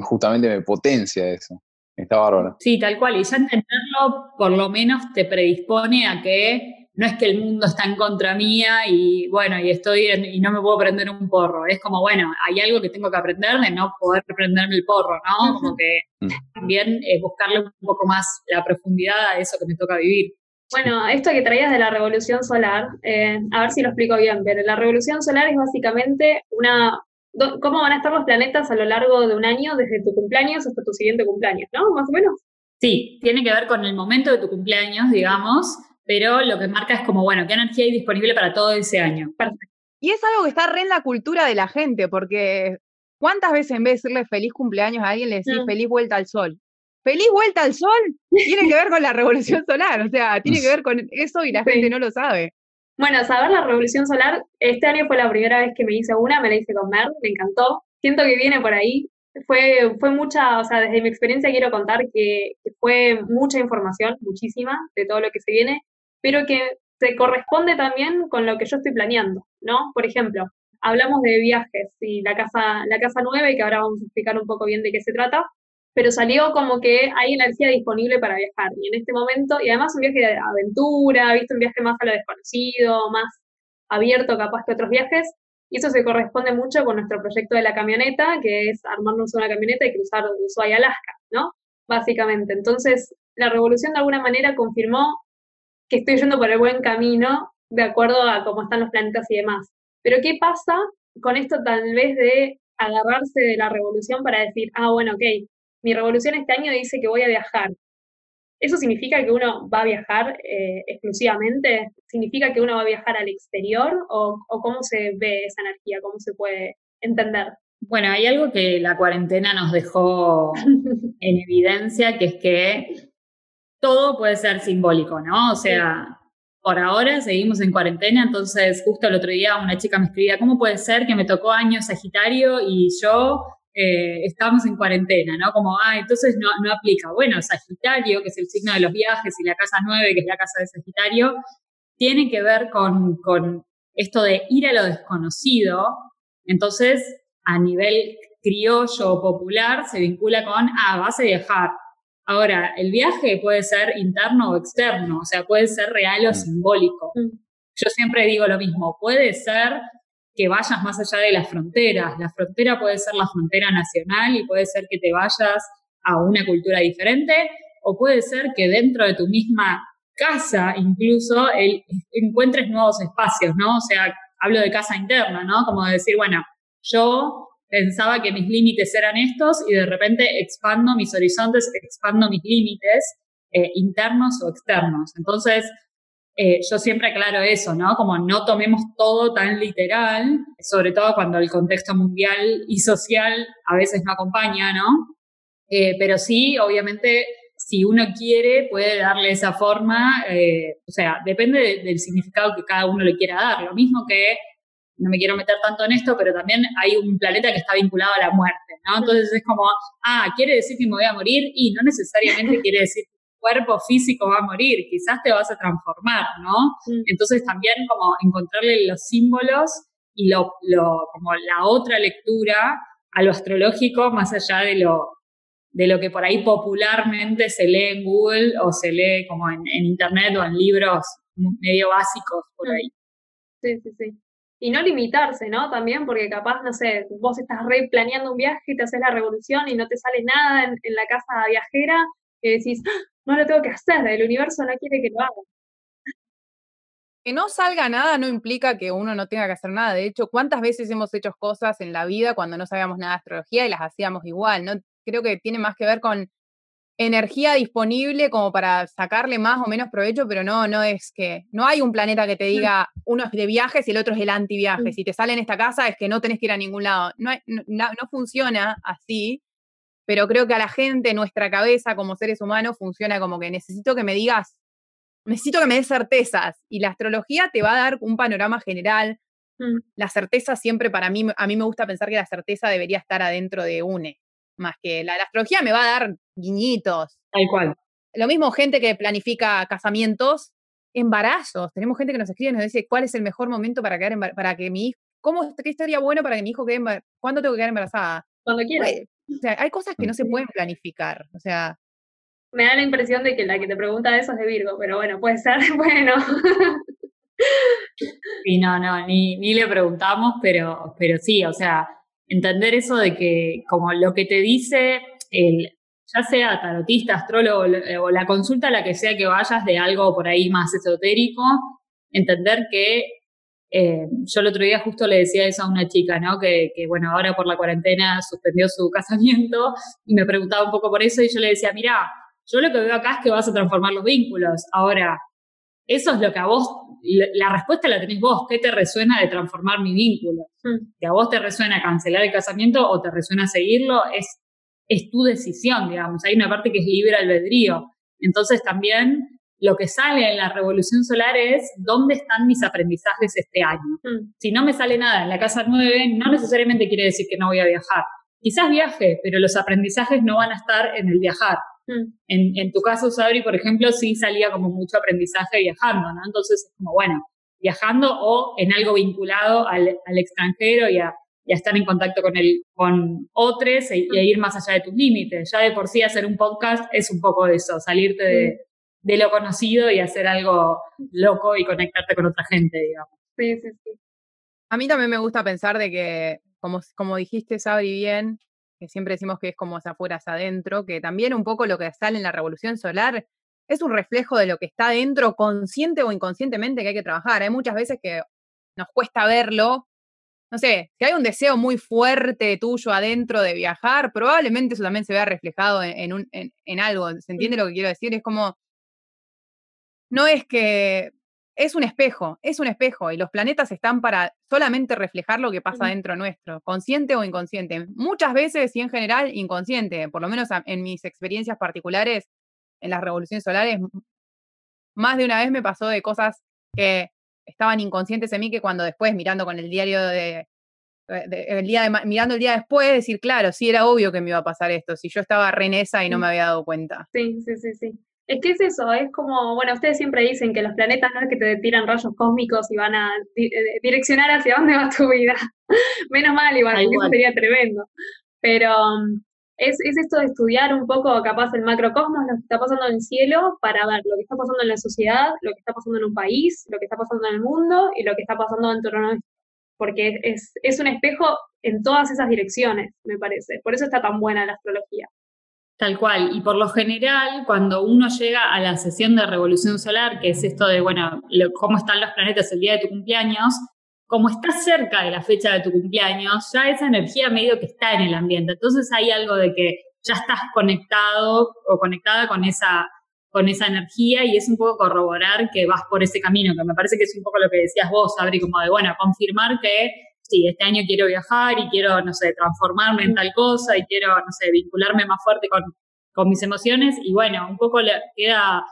Justamente me potencia eso. Está bárbaro. Sí, tal cual. Y ya entenderlo por lo menos te predispone a que no es que el mundo está en contra mía y bueno, y estoy y no me puedo prender un porro. Es como, bueno, hay algo que tengo que aprender de no poder prenderme el porro, ¿no? Como que mm. también es buscarle un poco más la profundidad a eso que me toca vivir. Bueno, esto que traías de la revolución solar, eh, a ver si lo explico bien, pero la revolución solar es básicamente una cómo van a estar los planetas a lo largo de un año, desde tu cumpleaños hasta tu siguiente cumpleaños, ¿no? Más o menos. Sí, tiene que ver con el momento de tu cumpleaños, digamos, pero lo que marca es como, bueno, qué energía hay disponible para todo ese año. Perfecto. Y es algo que está re en la cultura de la gente, porque ¿cuántas veces en vez de decirle feliz cumpleaños a alguien le decís feliz vuelta al sol? Feliz vuelta al sol tiene que ver con la revolución (laughs) solar, o sea, tiene que ver con eso y la gente no lo sabe. Bueno, saber la revolución solar, este año fue la primera vez que me hice una, me la hice con Mer, me encantó. Siento que viene por ahí. Fue, fue mucha, o sea, desde mi experiencia quiero contar que fue mucha información, muchísima, de todo lo que se viene pero que se corresponde también con lo que yo estoy planeando, ¿no? Por ejemplo, hablamos de viajes y la casa, la casa nueva, y que ahora vamos a explicar un poco bien de qué se trata, pero salió como que hay energía disponible para viajar. Y en este momento, y además un viaje de aventura, visto un viaje más a lo desconocido, más abierto capaz que otros viajes, y eso se corresponde mucho con nuestro proyecto de la camioneta, que es armarnos una camioneta y cruzar Ushuaia, Alaska, ¿no? Básicamente. Entonces, la revolución de alguna manera confirmó que estoy yendo por el buen camino de acuerdo a cómo están los planetas y demás. Pero ¿qué pasa con esto tal vez de agarrarse de la revolución para decir, ah, bueno, ok, mi revolución este año dice que voy a viajar. ¿Eso significa que uno va a viajar eh, exclusivamente? ¿Significa que uno va a viajar al exterior? ¿O, ¿O cómo se ve esa energía? ¿Cómo se puede entender? Bueno, hay algo que la cuarentena nos dejó en evidencia, que es que todo puede ser simbólico, ¿no? O sea, por ahora seguimos en cuarentena, entonces justo el otro día una chica me escribía, ¿cómo puede ser que me tocó año Sagitario y yo eh, estamos en cuarentena, ¿no? Como, ah, entonces no, no aplica. Bueno, Sagitario, que es el signo de los viajes, y la casa 9, que es la casa de Sagitario, tiene que ver con, con esto de ir a lo desconocido, entonces a nivel criollo o popular se vincula con, ah, vas a viajar. Ahora, el viaje puede ser interno o externo, o sea, puede ser real o mm. simbólico. Mm. Yo siempre digo lo mismo, puede ser que vayas más allá de las fronteras. La frontera puede ser la frontera nacional y puede ser que te vayas a una cultura diferente, o puede ser que dentro de tu misma casa incluso encuentres nuevos espacios, ¿no? O sea, hablo de casa interna, ¿no? Como decir, bueno, yo pensaba que mis límites eran estos y de repente expando mis horizontes, expando mis límites eh, internos o externos. Entonces, eh, yo siempre aclaro eso, ¿no? Como no tomemos todo tan literal, sobre todo cuando el contexto mundial y social a veces no acompaña, ¿no? Eh, pero sí, obviamente, si uno quiere, puede darle esa forma, o sea, depende del significado que cada uno le quiera dar. Lo mismo que no me quiero meter tanto en esto, pero también hay un planeta que está vinculado a la muerte, ¿no? Entonces es como, ah, quiere decir que me voy a morir y no necesariamente (laughs) quiere decir que tu cuerpo físico va a morir, quizás te vas a transformar, ¿no? Entonces también como encontrarle los símbolos y lo, lo, como la otra lectura a lo astrológico más allá de lo, de lo que por ahí popularmente se lee en Google o se lee como en, en internet o en libros medio básicos por ahí. Sí, sí, sí y no limitarse, ¿no? También porque capaz, no sé, vos estás re planeando un viaje te haces la revolución y no te sale nada en, la casa viajera y decís, ¡Ah! no lo tengo que hacer, el universo no quiere que lo haga. Que no salga nada no implica que uno no tenga que hacer nada. De hecho, ¿cuántas veces hemos hecho cosas en la vida cuando no sabíamos nada de astrología y las hacíamos igual? ¿no? Creo que tiene más que ver con energía disponible como para sacarle más o menos provecho, pero no, no es que, no hay un planeta que te diga uno es de viajes y el otro es el antiviaje. Si te sale en esta casa es que no tenés que ir a ningún lado. No, no, no funciona así, pero creo que a la gente, nuestra cabeza como seres humanos, funciona como que necesito que me digas, necesito que me des certezas. Y la astrología te va a dar un panorama general. Mm. La certeza siempre para mí, a mí me gusta pensar que la certeza debería estar adentro de UNE más que la, astrología me va a dar guiñitos. Tal cual. Lo mismo gente que planifica casamientos, embarazos. Tenemos gente que nos escribe y nos dice cuál es el mejor momento para quedar para que mi hijo, ¿cómo qué estaría bueno para que mi hijo quede embarazada? ¿Cuándo tengo que quedar embarazada? Cuando quiera. o sea, hay cosas que no se pueden planificar. O sea. Me da la impresión de que la que te pregunta eso es de Virgo, pero bueno, puede ser, (laughs) bueno. Y no, no, ni, ni le preguntamos, pero, pero sí, o sea, entender eso de que como lo que te dice el, ya sea tarotista, astrólogo o la consulta a la que sea que vayas de algo por ahí más esotérico, entender que eh, yo el otro día justo le decía eso a una chica, ¿no? Que, que, bueno, ahora por la cuarentena suspendió su (laughs) casamiento y me preguntaba un poco por eso y yo le decía, mira, yo lo que veo acá es que vas a transformar los vínculos. Ahora, eso es lo que a vos, la respuesta la tenés vos, ¿qué te resuena de transformar mi vínculo? Hmm. Si a vos te resuena cancelar el casamiento o te resuena seguirlo, es, es tu decisión, digamos, hay una parte que es libre albedrío. Entonces también lo que sale en la revolución solar es dónde están mis aprendizajes este año. Hmm. Si no me sale nada en la casa 9, no necesariamente quiere decir que no voy a viajar. Quizás viaje, pero los aprendizajes no van a estar en el viajar. Mm. En, tu caso, Sabri, por ejemplo, sí salía como mucho aprendizaje viajando, ¿no? Entonces es como, bueno, viajando o en algo vinculado al, extranjero y a, estar en contacto con, el, con otros e, y, a ir más allá de tus límites. Ya de por sí hacer un podcast es un poco de eso, salirte de, de lo conocido y hacer algo loco y conectarte con otra gente, digamos. Sí, sí, sí. A mí también me gusta pensar de que, como, como dijiste, Sabri, bien, que siempre decimos que es como hacia afuera, hacia adentro, que también un poco lo que sale en la revolución solar es un reflejo de lo que está dentro, consciente o inconscientemente, que hay que trabajar. Hay muchas veces que nos cuesta verlo. No sé, si hay un deseo muy fuerte tuyo adentro de viajar, probablemente eso también se vea reflejado en, un, en algo. ¿Se entiende lo que quiero decir? Es como, no es que es un espejo, es un espejo y los planetas están para solamente reflejar lo que pasa dentro nuestro, consciente o inconsciente. Muchas veces y en general inconsciente, por lo menos en mis experiencias particulares en las revoluciones solares, más de una vez me pasó de cosas que estaban inconscientes en mí que cuando después mirando con el diario de, el día de, mirando el día después decir, claro, sí era obvio que me iba a pasar esto, si yo estaba renesa y no me había dado cuenta. Sí, sí, sí, sí. Es que es eso, es como, bueno, ustedes siempre dicen que los planetas no es que te tiran rayos cósmicos y van a eh, direccionar hacia dónde va tu vida. (laughs) Menos mal, igual, porque eso sería tremendo. Pero um, es, es, esto de estudiar un poco capaz el macrocosmos, lo que está pasando en el cielo, para ver lo que está pasando en la sociedad, lo que está pasando en un país, lo que está pasando en el mundo y lo que está pasando dentro de nuestro. Porque es, es un espejo en todas esas direcciones, me parece. Por eso está tan buena la astrología. Tal cual. Y por lo general, cuando uno llega a la sesión de revolución solar, que es esto de, bueno, cómo están los planetas el día de tu cumpleaños, como estás cerca de la fecha de tu cumpleaños, ya esa energía medio que está en el ambiente. Entonces hay algo de que ya estás conectado o conectada con esa, con esa energía y es un poco corroborar que vas por ese camino, que me parece que es un poco lo que decías vos, Abri, como de, bueno, confirmar que sí, este año quiero viajar y quiero, no sé, transformarme en tal cosa y quiero, no sé, vincularme más fuerte con, con mis emociones. Y bueno, un poco queda,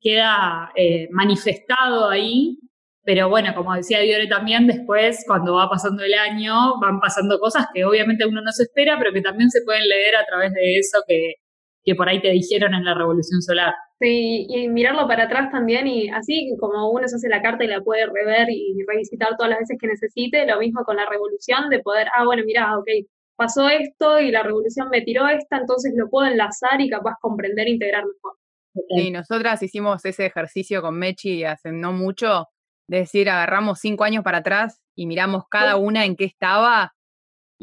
queda eh, manifestado ahí, pero bueno, como decía Diore también, después cuando va pasando el año van pasando cosas que obviamente uno no se espera, pero que también se pueden leer a través de eso que, que por ahí te dijeron en la Revolución Solar. Sí, y mirarlo para atrás también, y así como uno se hace la carta y la puede rever y revisitar todas las veces que necesite, lo mismo con la revolución, de poder, ah, bueno, mira, ok, pasó esto y la revolución me tiró esta, entonces lo puedo enlazar y capaz comprender e integrar mejor. Sí, nosotras hicimos ese ejercicio con Mechi hace no mucho, de decir, agarramos cinco años para atrás y miramos cada una en qué estaba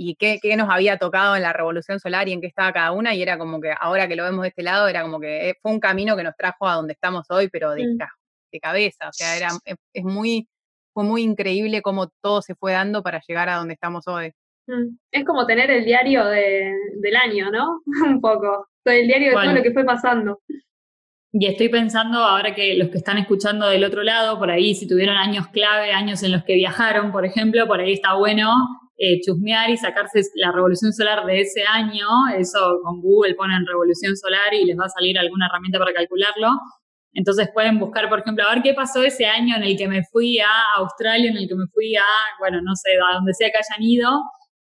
y qué, nos había tocado en la revolución solar y en qué estaba cada una, y era como que ahora que lo vemos de este lado, era como que eh, fue un camino que nos trajo a donde estamos hoy, pero de, mm. de cabeza, o sea, era, es, muy, fue muy increíble cómo todo se fue dando para llegar a donde estamos hoy. Mm. Es como tener el diario de, del año, ¿no? (laughs) un poco, el diario de todo lo que fue pasando. Y estoy pensando ahora que los que están escuchando del otro lado, por ahí, si tuvieron años clave, años en los que viajaron, por ejemplo, por ahí está bueno eh, chusmear y sacarse la revolución solar de ese año, eso con Google ponen revolución solar y les va a salir alguna herramienta para calcularlo. Entonces pueden buscar, por ejemplo, a ver qué pasó ese año en el que me fui a Australia, en el que me fui a, bueno, no sé, a donde sea que hayan ido,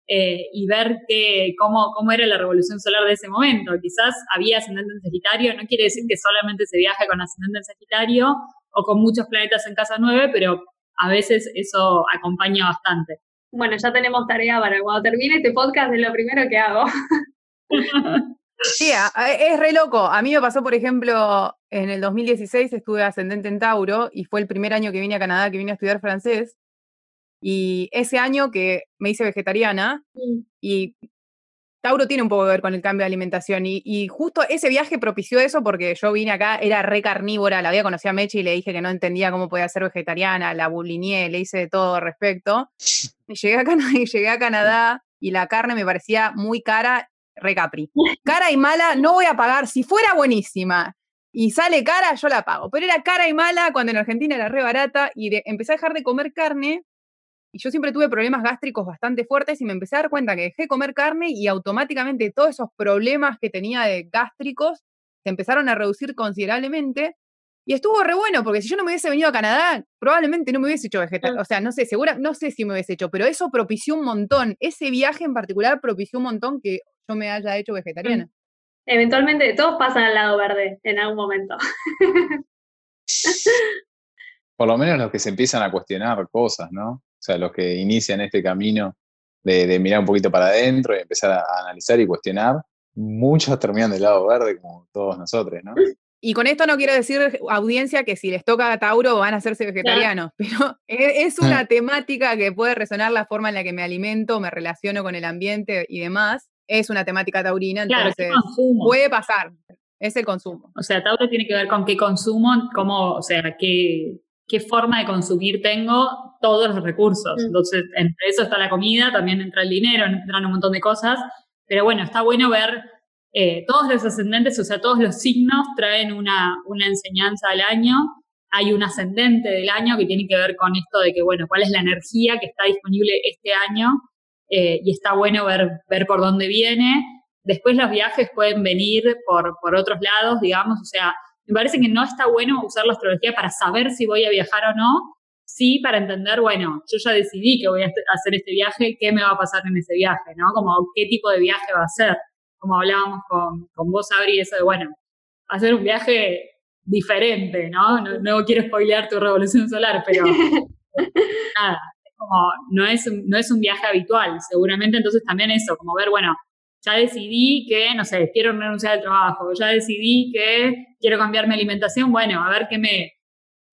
eh, y ver que, cómo, cómo era la revolución solar de ese momento. Quizás había ascendente en Sagitario, no quiere decir que solamente se viaje con ascendente en Sagitario o con muchos planetas en casa 9, pero a veces eso acompaña bastante. Bueno, ya tenemos tarea para cuando termine este podcast, es lo primero que hago. (laughs) Sí, es re loco. A mí me pasó, por ejemplo, en el 2016 estuve ascendente en Tauro y fue el primer año que vine a Canadá, que vine a estudiar francés. Y ese año que me hice vegetariana y Tauro tiene un poco que ver con el cambio de alimentación y, justo ese viaje propició eso porque yo vine acá, era re carnívora, la había conocido a Mechi y le dije que no entendía cómo podía ser vegetariana, la bulineé, le hice de todo al respecto. Y llegué a, Canadá, (laughs) y llegué a Canadá y la carne me parecía muy cara, re capri. Cara y mala, no voy a pagar, si fuera buenísima y sale cara, yo la pago. Pero era cara y mala cuando en Argentina era re barata y empecé a dejar de comer carne y yo siempre tuve problemas gástricos bastante fuertes y me empecé a dar cuenta que dejé de comer carne y automáticamente todos esos problemas que tenía de gástricos se empezaron a reducir considerablemente. Y estuvo re bueno, porque si yo no me hubiese venido a Canadá, probablemente no me hubiese hecho vegetal. O sea, no sé, segura, no sé si me hubiese hecho, pero eso propició un montón. Ese viaje en particular propició un montón que yo me haya hecho vegetariana. Mm. Eventualmente todos pasan al lado verde en algún momento. (laughs) (laughs) Por lo menos los que se empiezan a cuestionar cosas, ¿no? O sea, los que inician este camino de, mirar un poquito para adentro y empezar a, analizar y cuestionar, muchos terminan del lado verde, como todos nosotros, ¿no? Y con esto no quiero decir, audiencia, que si les toca a Tauro van a hacerse vegetarianos, (laughs) pero es una temática que puede resonar la forma en la que me alimento, me relaciono con el ambiente y demás. Es una temática taurina, entonces puede pasar. Es el consumo. O sea, Tauro tiene que ver con qué consumo, cómo, o sea, qué, qué forma de consumir tengo todos los recursos. Mm. Entonces, entre eso está la comida, también entra el dinero, entran un montón de cosas. Pero bueno, está bueno ver eh, todos los ascendentes, o sea, todos los signos traen una, una enseñanza al año. Hay un ascendente del año que tiene que ver con esto de que, bueno, cuál es la energía que está disponible este año eh, y está bueno ver, ver por dónde viene. Después los viajes pueden venir por, por otros lados, digamos, o sea, me parece que no está bueno usar la astrología para saber si voy a viajar o no, sí para entender, bueno, yo ya decidí que voy a hacer este viaje, qué me va a pasar en ese viaje, ¿no? Como qué tipo de viaje va a ser. Como hablábamos con, con vos, Abri, eso de, bueno, hacer un viaje diferente, ¿no? ¿no? No quiero spoilear tu revolución solar, pero (laughs) nada, como, no es, no es un viaje habitual, seguramente entonces también eso, como ver, bueno, ya decidí que, no sé, quiero renunciar al trabajo, ya decidí que quiero cambiar mi alimentación, bueno, a ver qué me,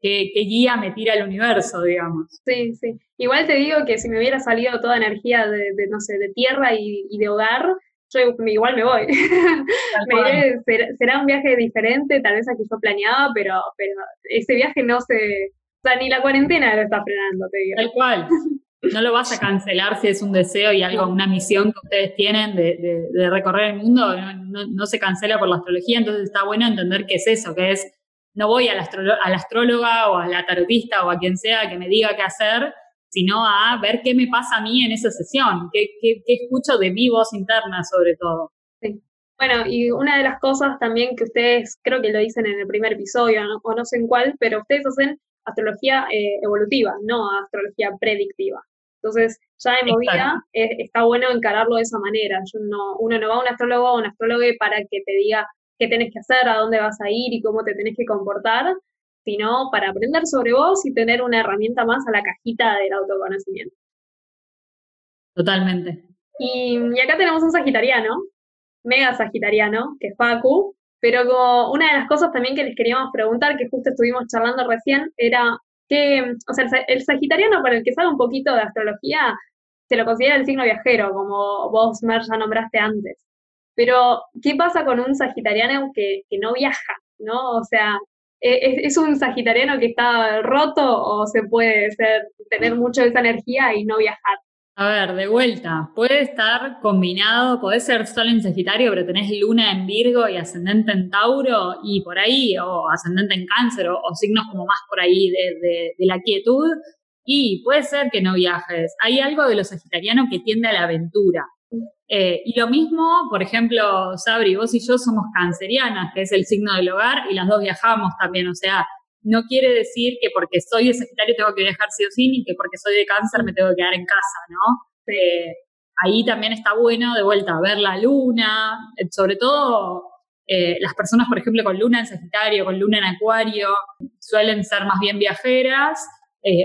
qué, guía me tira el universo, digamos. Sí, sí. Igual te digo que si me hubiera salido toda energía de, no sé, de tierra y, de hogar, yo igual me voy. (laughs) será, un viaje diferente, tal vez a que yo planeaba, pero, pero ese viaje no se, o sea, ni la cuarentena lo está frenando, te digo. Tal cual. (laughs) No lo vas a cancelar si es un deseo y algo, una misión que ustedes tienen de, recorrer el mundo, no, se cancela por la astrología, entonces está bueno entender qué es eso, que es, no voy a la, astróloga o a la tarotista o a quien sea que me diga qué hacer, sino a ver qué me pasa a mí en esa sesión, qué, qué, escucho de mi voz interna sobre todo. Sí. Bueno, y una de las cosas también que ustedes creo que lo dicen en el primer episodio, o no sé en cuál, pero ustedes hacen astrología eh, evolutiva, no astrología predictiva. Entonces, ya de movida está bueno encararlo de esa manera. Yo no, uno no va a un astrólogo o un astrólogo para que te diga qué tenés que hacer, a dónde vas a ir y cómo te tenés que comportar, sino para aprender sobre vos y tener una herramienta más a la cajita del autoconocimiento. Totalmente. Y, y acá tenemos un sagitariano, mega sagitariano, que es Facu, pero como una de las cosas también que les queríamos preguntar, que justo estuvimos charlando recién, era que, o sea, el, sagitariano, para el que sabe un poquito de astrología, se lo considera el signo viajero, como vos, Mer, ya nombraste antes. Pero, ¿qué pasa con un sagitariano que, que no viaja? ¿No? O sea, ¿es, ¿es, un sagitariano que está roto o se puede ser, tener mucho de esa energía y no viajar? A ver, de vuelta, puede estar combinado, puede ser sol en Sagitario, pero tenés luna en Virgo y ascendente en Tauro y por ahí, o ascendente en Cáncer, o, signos como más por ahí de, la quietud, y puede ser que no viajes. Hay algo de lo sagitariano que tiende a la aventura. Eh, y lo mismo, por ejemplo, Sabri, vos y yo somos cancerianas, que es el signo del hogar, y las dos viajamos también, o sea, no quiere decir que porque soy de Sagitario tengo que viajar sí o sí, ni que porque soy de Cáncer me tengo que quedar en casa, ¿no? Eh, ahí también está bueno de vuelta ver la luna, eh, sobre todo eh, las personas, por ejemplo, con luna en Sagitario, con luna en Acuario, suelen ser más bien viajeras,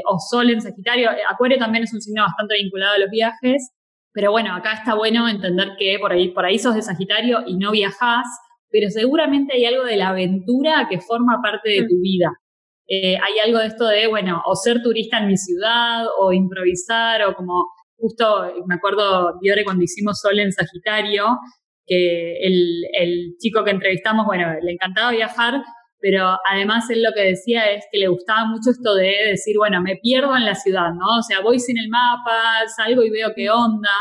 o sol en Sagitario. Acuario también es un signo bastante vinculado a los viajes, pero bueno, acá está bueno entender que por ahí, por ahí sos de Sagitario y no viajás, pero seguramente hay algo de la aventura que forma parte de tu vida. Eh, hay algo de esto de, bueno, o ser turista en mi ciudad, o improvisar, o como justo, me acuerdo, Diore, cuando hicimos Sol en Sagitario, que el, el chico que entrevistamos, bueno, le encantaba viajar, pero además él lo que decía es que le gustaba mucho esto de decir, bueno, me pierdo en la ciudad, ¿no? O sea, voy sin el mapa, salgo y veo qué onda.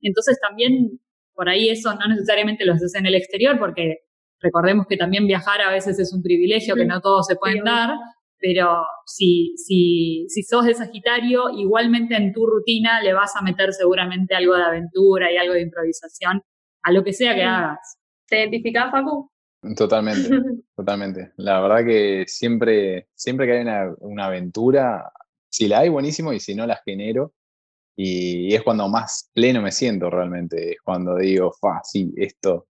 Entonces también por ahí eso no necesariamente lo haces en el exterior, porque recordemos que también viajar a veces es un privilegio que no todos se pueden dar, pero si, si, si sos de Sagitario, igualmente en tu rutina le vas a meter seguramente algo de aventura y algo de improvisación a lo que sea que hagas. ¿Te identificás, Facu? Totalmente, (laughs) totalmente. La verdad que siempre, siempre que hay una, una, aventura, si la hay, buenísimo, y si no, la genero. Y es cuando más pleno me siento realmente. Es cuando digo, fa, sí, esto,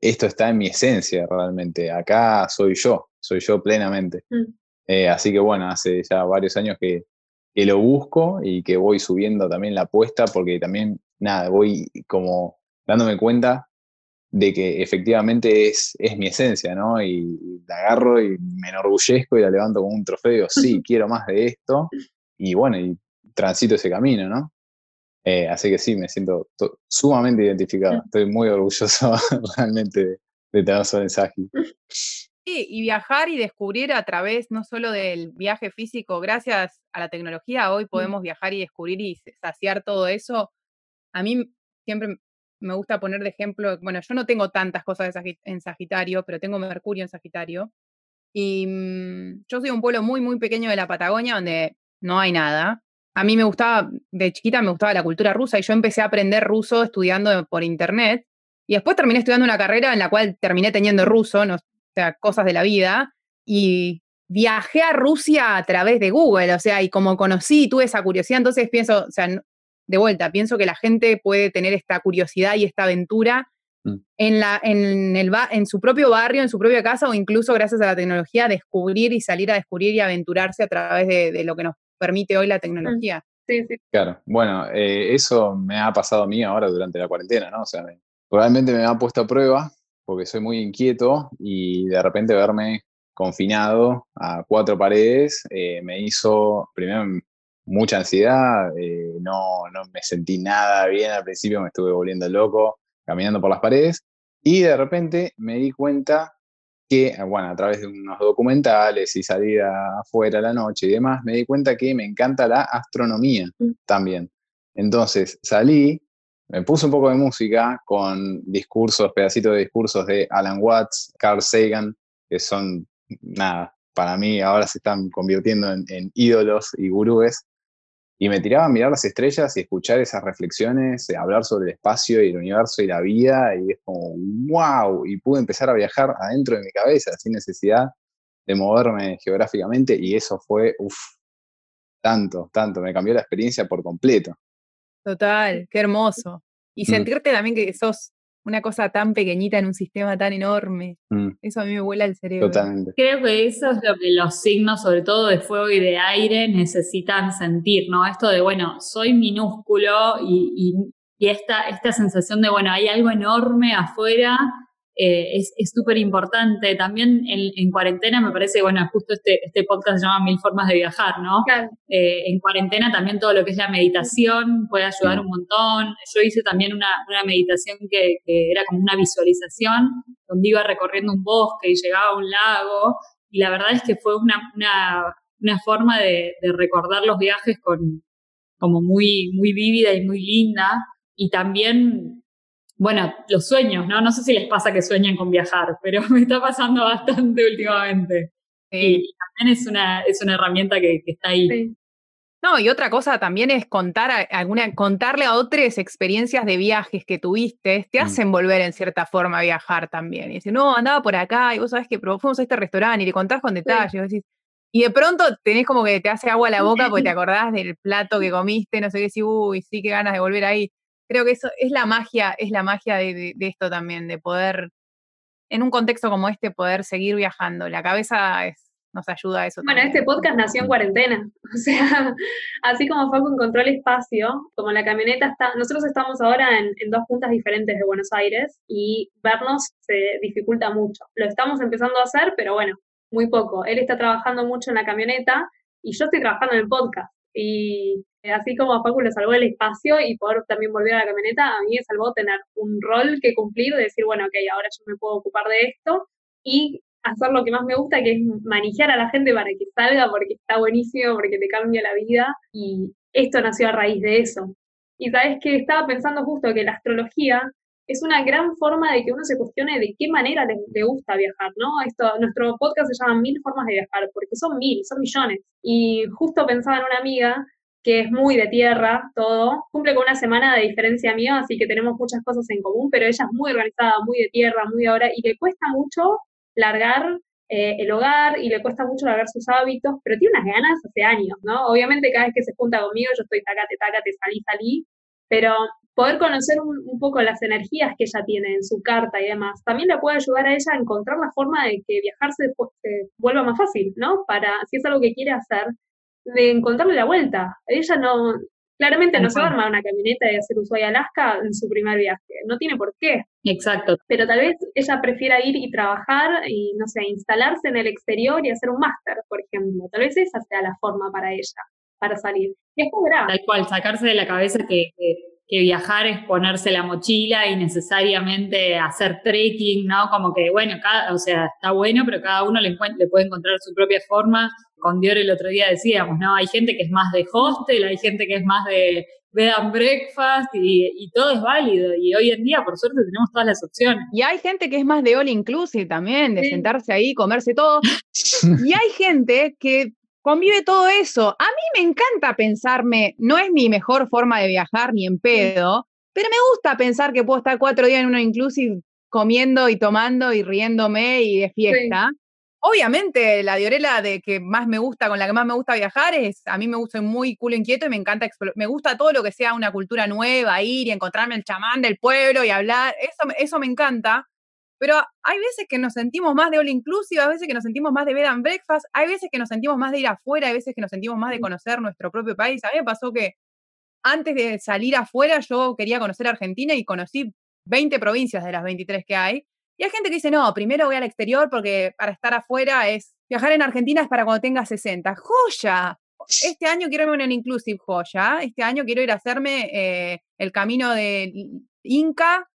esto está en mi esencia realmente. Acá soy yo, soy yo plenamente. Mm. Eh, así que bueno, hace ya varios años que, lo busco y que voy subiendo también la apuesta porque también, nada, voy como dándome cuenta de que efectivamente es, es mi esencia, ¿no? Y, la agarro y me enorgullezco y la levanto como un trofeo, sí, (laughs) quiero más de esto, y bueno, y transito ese camino, ¿no? Eh, así que sí, me siento sumamente identificado, (laughs) estoy muy orgulloso (laughs) realmente de, de tener su mensaje. Sí, y viajar y descubrir a través no solo del viaje físico, gracias a la tecnología, hoy mm. podemos viajar y descubrir y saciar todo eso. A mí siempre me gusta poner de ejemplo, bueno, yo no tengo tantas cosas en Sagitario, pero tengo Mercurio en Sagitario. Y mm, yo soy un pueblo muy, muy pequeño de la Patagonia donde no hay nada. A mí me gustaba, de chiquita me gustaba la cultura rusa y yo empecé a aprender ruso estudiando por internet. Y después terminé estudiando una carrera en la cual terminé teniendo ruso, no, o sea, cosas de la vida, y viajé a Rusia a través de Google, o sea, y como conocí, tuve esa curiosidad, entonces pienso, o sea, de vuelta, pienso que la gente puede tener esta curiosidad y esta aventura Mm. en, la, en, el ba- en su propio barrio, en su propia casa o incluso gracias a la tecnología descubrir y salir a descubrir y aventurarse a través de, de lo que nos permite hoy la tecnología. Sí, sí. Claro, bueno, eh, eso me ha pasado a mí ahora durante la cuarentena, ¿no? O sea, me- realmente me ha puesto a prueba porque soy muy inquieto y de repente verme confinado a cuatro paredes eh, me hizo, primero, mucha ansiedad, eh, no, no me sentí nada bien al principio, me estuve volviendo loco caminando por las paredes y de repente me di cuenta que, bueno, a través de unos documentales y salir afuera a la noche y demás, me di cuenta que me encanta la astronomía Mm. también. Entonces salí, me puse un poco de música con discursos, pedacitos de discursos de Alan Watts, Carl Sagan, que son, nada, para mí ahora se están convirtiendo en, en ídolos y gurúes. Y me tiraba a mirar las estrellas y escuchar esas reflexiones, eh, hablar sobre el espacio y el universo y la vida, y es como, wow, y pude empezar a viajar adentro de mi cabeza sin necesidad de moverme geográficamente, y eso fue, uff, tanto, tanto, me cambió la experiencia por completo. Total, qué hermoso. Y Mm. sentirte también que sos una cosa tan pequeñita en un sistema tan enorme. Mm, Eso a mí me vuela el cerebro. totalmente. Creo que eso es lo que los signos, sobre todo de fuego y de aire, necesitan sentir, ¿no? Esto de, bueno, soy minúsculo y, y- y esta, esta sensación de, bueno, hay algo enorme afuera, eh, es súper importante. También en, en cuarentena me parece, bueno, justo este, este podcast se llama Mil Formas de Viajar, ¿no? Claro. Eh, en cuarentena también todo lo que es la meditación puede ayudar un montón. Yo hice también una, una meditación que, que era como una visualización, donde iba recorriendo un bosque y llegaba a un lago, y la verdad es que fue una, una, una forma de, de recordar los viajes con, como muy, muy vívida y muy linda, y también... Bueno, los sueños, ¿no? No sé si les pasa que sueñan con viajar, pero (laughs) me está pasando bastante últimamente. Sí. Y también es una, es una herramienta que, que está ahí. Sí. No, y otra cosa también es contar a- alguna, contarle a otras experiencias de viajes que tuviste, te Mm. hacen volver en cierta forma a viajar también. Y decir, no, andaba por acá, y vos sabés que fuimos a este restaurante y le contás con detalles. y vos decís- y de pronto tenés como que te hace agua a la boca porque te (laughs) acordás del plato que comiste, no sé qué, si, uy, sí, qué ganas de volver ahí. Creo que eso es la magia, es la magia de, de- de esto también, de poder, en un contexto como este, poder seguir viajando. La cabeza es- nos ayuda a eso. Bueno, también. este podcast nació en cuarentena. (laughs) O sea, así como Facu encontró el espacio, como la camioneta está. Nosotros estamos ahora en, en dos puntas diferentes de Buenos Aires y vernos se dificulta mucho. Lo estamos empezando a hacer, pero bueno, muy poco. Él está trabajando mucho en la camioneta y yo estoy trabajando en el podcast. Y así como a Facu le salvó el espacio y poder también volver a la camioneta, a mí me salvó tener un rol que cumplir, de decir, bueno, ok, ahora yo me puedo ocupar de esto y hacer lo que más me gusta, que es manejar a la gente para que salga, porque está buenísimo, porque te cambia la vida. Y esto nació a raíz de eso. Y sabes que estaba pensando justo que la astrología es una gran forma de que uno se cuestione de qué manera le, le gusta viajar, ¿no? Esto, nuestro podcast se llama Mil Formas de Viajar, porque son mil, son millones. Y justo pensaba en una amiga que es muy de tierra, todo, cumple con una semana de diferencia mía, así que tenemos muchas cosas en común, pero ella es muy organizada, muy de tierra, muy de ahora, y le cuesta mucho largar eh, el hogar y le cuesta mucho largar sus hábitos, pero tiene unas ganas hace años, ¿no? Obviamente cada vez que se junta conmigo yo estoy tacate, tacate, salí, salí, pero poder conocer un, un poco las energías que ella tiene en su carta y demás, también le puede ayudar a ella a encontrar la forma de que viajar se, se vuelva más fácil, ¿no? Para, si es algo que quiere hacer, de encontrarle la vuelta. Ella no, claramente no se va a armar una camioneta y hacer Ushuaia-Alaska en su primer viaje, no tiene por qué, Exacto. pero tal vez ella prefiera ir y trabajar y, no sé, instalarse en el exterior y hacer un máster, por ejemplo. Tal vez esa sea la forma para ella, para salir. Y después verá. Tal cual, sacarse de la cabeza que, que, que viajar es ponerse la mochila y necesariamente hacer trekking, ¿no? Como que, bueno, cada, o sea, está bueno, pero cada uno le, le puede encontrar su propia forma. Con Dior el otro día decíamos, ¿no? Hay gente que es más de hostel, hay gente que es más de bed and breakfast y, y todo es válido. Y hoy en día, por suerte, tenemos todas las opciones. Y hay gente que es más de all inclusive también, de Sí. sentarse ahí, comerse todo. (laughs) Y hay gente que convive todo eso. A mí me encanta pensarme, no es mi mejor forma de viajar ni en pedo, pero me gusta pensar que puedo estar cuatro días en una inclusive comiendo y tomando y riéndome y de fiesta. obviamente la diorela de que más me gusta, con la que más me gusta viajar es, a mí me gusta muy culo inquieto y me encanta, me gusta todo lo que sea una cultura nueva, ir y encontrarme el chamán del pueblo y hablar, eso, eso me encanta. Pero hay veces que nos sentimos más de all inclusive, hay veces que nos sentimos más de bed and breakfast, hay veces que nos sentimos más de ir afuera, hay veces que nos sentimos más de conocer nuestro propio país. A mí me pasó que antes de salir afuera yo quería conocer Argentina y conocí 20 provincias de las 23 que hay. Y hay gente que dice, no, primero voy al exterior porque para estar afuera es, viajar en Argentina es para cuando tenga 60. ¡Joya! Este año quiero irme en un inclusive joya. Este año quiero ir a hacerme eh, el camino de Inca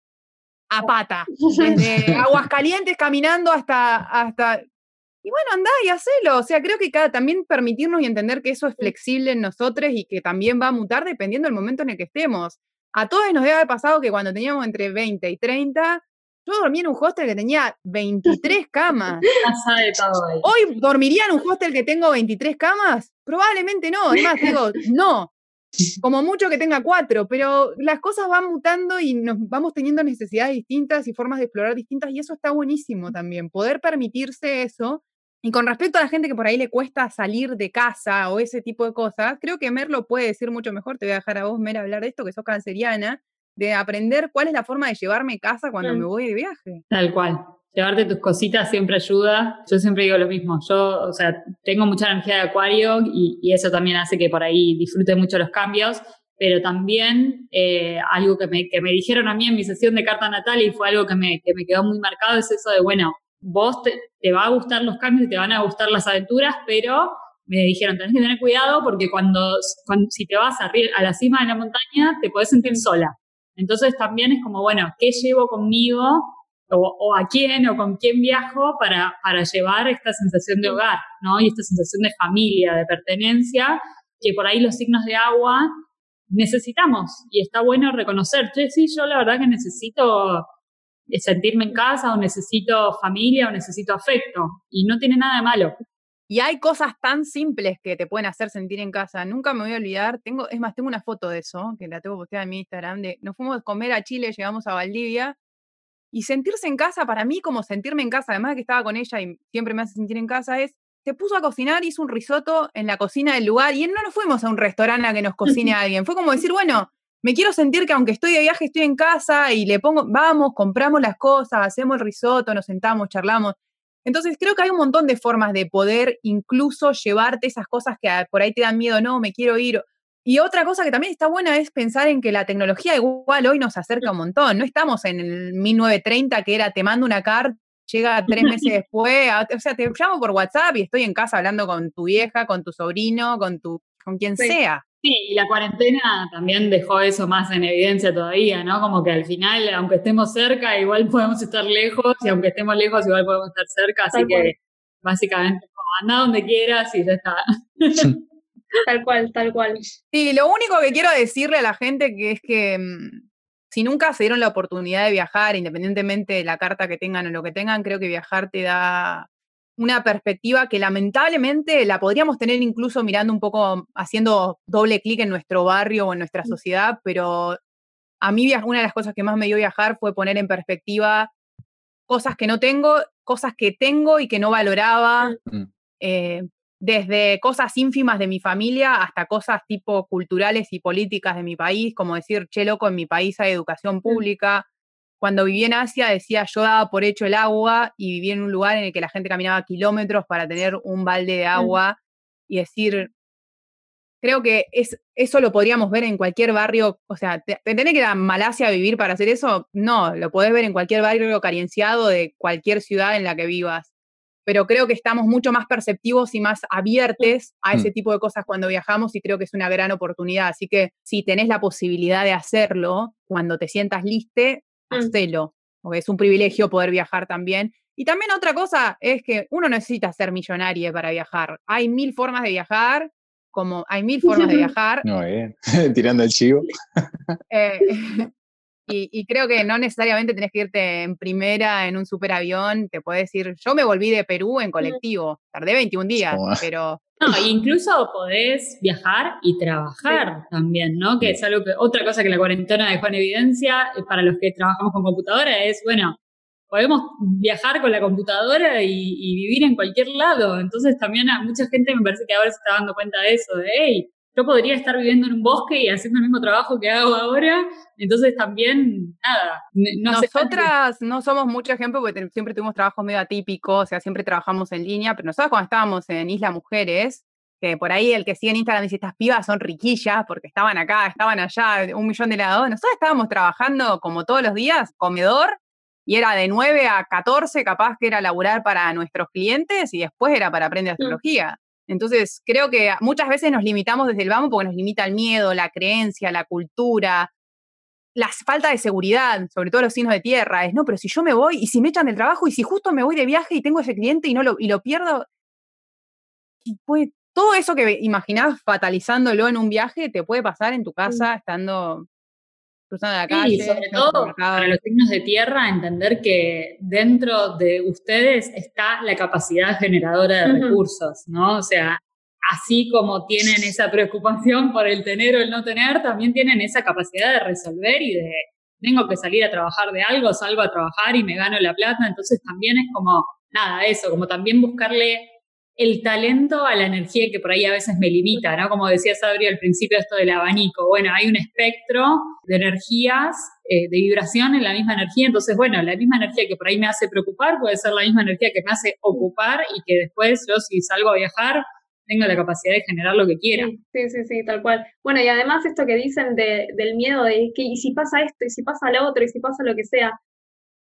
a pata, desde (laughs) Aguascalientes caminando hasta, hasta... Y bueno, andá y hacelo. O sea, creo que cada, también permitirnos y entender que eso es flexible en nosotros y que también va a mutar dependiendo del momento en el que estemos. A todos nos debe haber pasado que cuando teníamos entre 20 y 30, yo dormía en un hostel que tenía 23 camas. Hoy dormiría en un hostel que tengo 23 camas? Probablemente no. Además, digo, no como mucho que tenga cuatro, pero las cosas van mutando y nos vamos teniendo necesidades distintas y formas de explorar distintas y eso está buenísimo también, poder permitirse eso. Y con respecto a la gente que por ahí le cuesta salir de casa o ese tipo de cosas, creo que Mer lo puede decir mucho mejor. Te voy a dejar a vos, Mer, hablar de esto, que sos canceriana, de aprender cuál es la forma de llevarme casa cuando me voy de viaje. Tal cual llevarte tus cositas siempre ayuda. Yo siempre digo lo mismo. Yo, o sea, tengo mucha energía de acuario y, eso también hace que por ahí disfrute mucho los cambios. Pero también eh, algo que me, que me dijeron a mí en mi sesión de carta natal y fue algo que me, que me quedó muy marcado es eso de, bueno, vos te, va a gustar los cambios y te van a gustar las aventuras, pero me dijeron, tenés que tener cuidado porque cuando, cuando si te vas a, a la cima de la montaña te podés sentir sola. Entonces también es como, bueno, ¿qué llevo conmigo o, a quién o con quién viajo para, para llevar esta sensación de hogar, ¿no? Y esta sensación de familia, de pertenencia, que por ahí los signos de agua necesitamos y está bueno reconocer, che, sí, yo la verdad que necesito sentirme en casa o necesito familia o necesito afecto y no tiene nada de malo. Y hay cosas tan simples que te pueden hacer sentir en casa. Nunca me voy a olvidar. Tengo, es más, tengo una foto de eso, que la tengo posteada en mi Instagram, de nos fuimos a comer a Chile, llegamos a Valdivia y sentirse en casa, para mí, como sentirme en casa, además de que estaba con ella y siempre me hace sentir en casa, es, se puso a cocinar, hizo un risotto en la cocina del lugar y no nos fuimos a un restaurante a que nos cocine (laughs) alguien. Fue como decir, bueno, me quiero sentir que aunque estoy de viaje, estoy en casa y le pongo, vamos, compramos las cosas, hacemos el risotto, nos sentamos, charlamos. Entonces creo que hay un montón de formas de poder incluso llevarte esas cosas que por ahí te dan miedo, no, me quiero ir, y otra cosa que también está buena es pensar en que la tecnología igual hoy nos acerca un montón. No estamos en el 1930 que era te mando una carta, llega tres meses (laughs) después, o sea, te llamo por WhatsApp y estoy en casa hablando con tu vieja, con tu sobrino, con tu con quien sea. Sí, y la cuarentena también dejó eso más en evidencia todavía, ¿no? Como que al final, aunque estemos cerca, igual podemos estar lejos, y aunque estemos lejos, igual podemos estar cerca, así que básicamente, como anda donde quieras y ya está. (laughs) Tal cual, tal cual. Sí, lo único que quiero decirle a la gente que es que mm, si nunca se dieron la oportunidad de viajar, independientemente de la carta que tengan o lo que tengan, creo que viajar te da una perspectiva que lamentablemente la podríamos tener incluso mirando un poco, haciendo doble clic en nuestro barrio o en nuestra sociedad, pero a mí una de las cosas que más me dio viajar fue poner en perspectiva cosas que no tengo, cosas que tengo y que no valoraba. Mm. Eh, desde cosas ínfimas de mi familia hasta cosas tipo culturales y políticas de mi país, como decir, che, loco, en mi país hay educación pública. Cuando viví en Asia decía, yo daba por hecho el agua y viví en un lugar en el que la gente caminaba kilómetros para tener un balde de agua y decir, creo que es, eso lo podríamos ver en cualquier barrio, o sea, ¿te, tenés que ir a Malasia a vivir para hacer eso? No, lo podés ver en cualquier barrio carenciado de cualquier ciudad en la que vivas pero creo que estamos mucho más perceptivos y más abiertos a ese mm. tipo de cosas cuando viajamos y creo que es una gran oportunidad. Así que si tenés la posibilidad de hacerlo, cuando te sientas liste, mm. hacelo, porque es un privilegio poder viajar también. Y también otra cosa es que uno necesita ser millonario para viajar. Hay mil formas de viajar, como hay mil formas de (laughs) viajar. No, eh. (laughs) tirando el chivo. Eh, (laughs) y, creo que no necesariamente tenés que irte en primera en un superavión, te puedes ir, yo me volví de Perú en colectivo, tardé 21 días, pero... No, incluso podés viajar y trabajar también, ¿no? Que es algo que, otra cosa que la cuarentena dejó en evidencia, eh, para los que trabajamos con computadora, es, bueno, podemos viajar con la computadora y, vivir en cualquier lado. Entonces también a mucha gente me parece que ahora se está dando cuenta de eso, de, hey, yo podría estar viviendo en un bosque y haciendo el mismo trabajo que hago ahora. Entonces también, nada. Nosotras no somos mucho ejemplo porque siempre tuvimos trabajos medio atípicos, o sea, siempre trabajamos en línea, pero nosotros cuando estábamos en Isla Mujeres, que por ahí el que sigue en Instagram dice, estas pibas son riquillas porque estaban acá, estaban allá, un millón de lados. Nosotros estábamos trabajando como todos los días, comedor, y era de 9 a 14, capaz que era laburar para nuestros clientes y después era para aprender astrología. Entonces, creo que muchas veces nos limitamos desde el vamos porque nos limita el miedo, la creencia, la cultura, la falta de seguridad, sobre todo los signos de tierra. Es, no, pero si yo me voy y si me echan del trabajo y si justo me voy de viaje y tengo ese cliente y, no lo, y lo pierdo, y pues, todo eso que imaginabas fatalizándolo en un viaje te puede pasar en tu casa estando cruzando la calle. Y sobre todo para los signos de tierra, entender que dentro de ustedes está la capacidad generadora de recursos, ¿no? O sea, así como tienen esa preocupación por el tener o el no tener, también tienen esa capacidad de resolver y de tengo que salir a trabajar de algo, salgo a trabajar y me gano la plata, entonces también es como, nada, eso, como también buscarle el talento a la energía que por ahí a veces me limita, ¿no? Como decía Sabri al principio, esto del abanico. Bueno, hay un espectro de energías, eh, de vibración en la misma energía. Entonces, bueno, la misma energía que por ahí me hace preocupar puede ser la misma energía que me hace ocupar y que después yo, si salgo a viajar, tenga la capacidad de generar lo que quiera. Sí, sí, sí, tal cual. Bueno, y además esto que dicen de, del miedo de que, y si pasa esto, y si pasa lo otro, y si pasa lo que sea,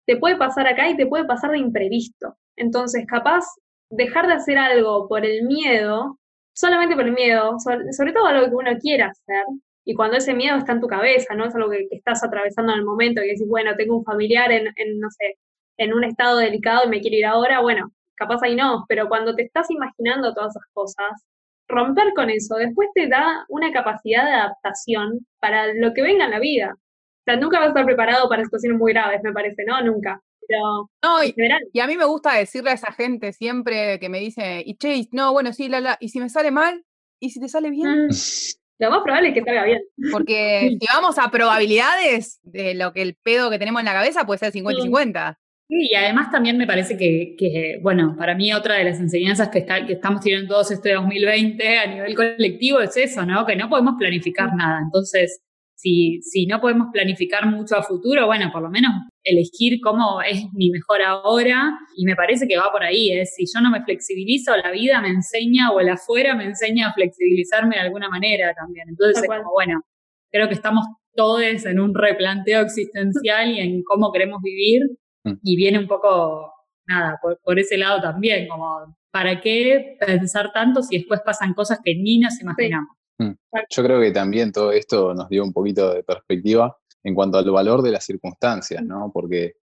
te puede pasar acá y te puede pasar de imprevisto. Entonces, capaz dejar de hacer algo por el miedo, solamente por el miedo, sobre, todo algo que uno quiera hacer, y cuando ese miedo está en tu cabeza, no es algo que, estás atravesando en el momento, y decís, bueno, tengo un familiar en, en, no sé, en un estado delicado y me quiero ir ahora, bueno, capaz ahí no, pero cuando te estás imaginando todas esas cosas, romper con eso después te da una capacidad de adaptación para lo que venga en la vida. O sea, nunca vas a estar preparado para situaciones muy graves, me parece, ¿no? Nunca no, y, a mí me gusta decirle a esa gente siempre que me dice, y Chase, no, bueno, sí, la, la, y si me sale mal, y si te sale bien. Mm. Lo más probable es que salga bien. Porque (laughs) si vamos a probabilidades de lo que el pedo que tenemos en la cabeza puede ser 50 y 50. Sí, y además también me parece que, que, bueno, para mí otra de las enseñanzas que, está, que estamos teniendo todos este 2020 a nivel colectivo es eso, ¿no? Que no podemos planificar nada. Entonces, si, si no podemos planificar mucho a futuro, bueno, por lo menos elegir cómo es mi mejor ahora y me parece que va por ahí, es si yo no me flexibilizo, la vida me enseña o el afuera me enseña a flexibilizarme de alguna manera también. Entonces es como, bueno, creo que estamos todos en un replanteo existencial y en cómo queremos vivir mm. y viene un poco, nada, por, por ese lado también, como, ¿para qué pensar tanto si después pasan cosas que ni nos imaginamos? Yo creo que también todo esto nos dio un poquito de perspectiva en cuanto al valor de las circunstancias, ¿no? Porque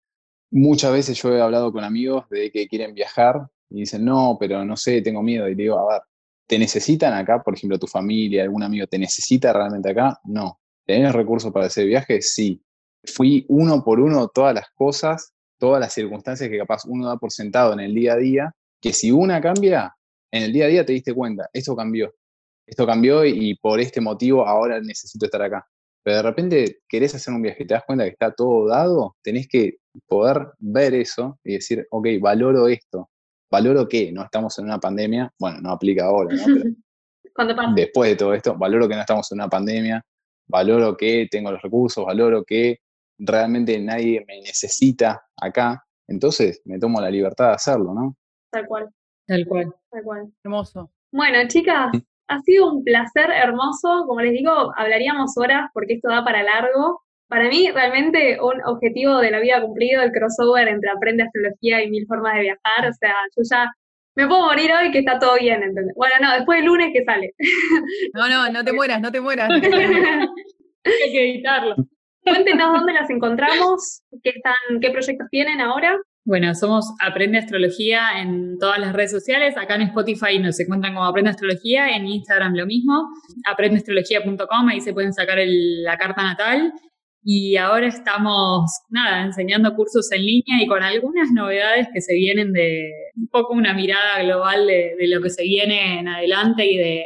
muchas veces yo he hablado con amigos de que quieren viajar y dicen, no, pero no sé, tengo miedo. Y digo, a ver, ¿te necesitan acá? Por ejemplo, tu familia, algún amigo, ¿te necesita realmente acá? No. ¿Tenés recursos para hacer viaje? Sí. Fui uno por uno todas las cosas, todas las circunstancias que capaz uno da por sentado en el día a día, que si una cambia, en el día a día te diste cuenta, esto cambió esto cambió y por este motivo ahora necesito estar acá. Pero de repente querés hacer un viaje y te das cuenta que está todo dado, tenés que poder ver eso y decir, ok, valoro esto. ¿Valoro qué? No estamos en una pandemia. Bueno, no aplica ahora, ¿no? (laughs) después de todo esto, valoro que no estamos en una pandemia, valoro que tengo los recursos, valoro que realmente nadie me necesita acá. Entonces me tomo la libertad de hacerlo, ¿no? Tal cual. Tal cual. Tal cual. Hermoso. Bueno, chicas, mm. Ha sido un placer hermoso, como les digo, hablaríamos horas porque esto da para largo. Para mí, realmente, un objetivo de la vida cumplido, el crossover entre Aprende Astrología y Mil Formas de Viajar. O sea, yo ya me puedo morir hoy que está todo bien, ¿entendés? Bueno, no, después del lunes que sale. (laughs) No, no, no te (laughs) mueras, no te mueras. (laughs) Hay que evitarlo. Cuéntenos dónde las encontramos, qué, están, qué proyectos tienen ahora. Bueno, somos Aprende Astrología en todas las redes sociales. Acá en Spotify nos encuentran como Aprende Astrología, en Instagram lo mismo, aprendeastrología.com, ahí se pueden sacar la carta natal. Y ahora estamos, nada, enseñando cursos en línea y con algunas novedades que se vienen de un poco una mirada global de, lo que se viene en adelante y de,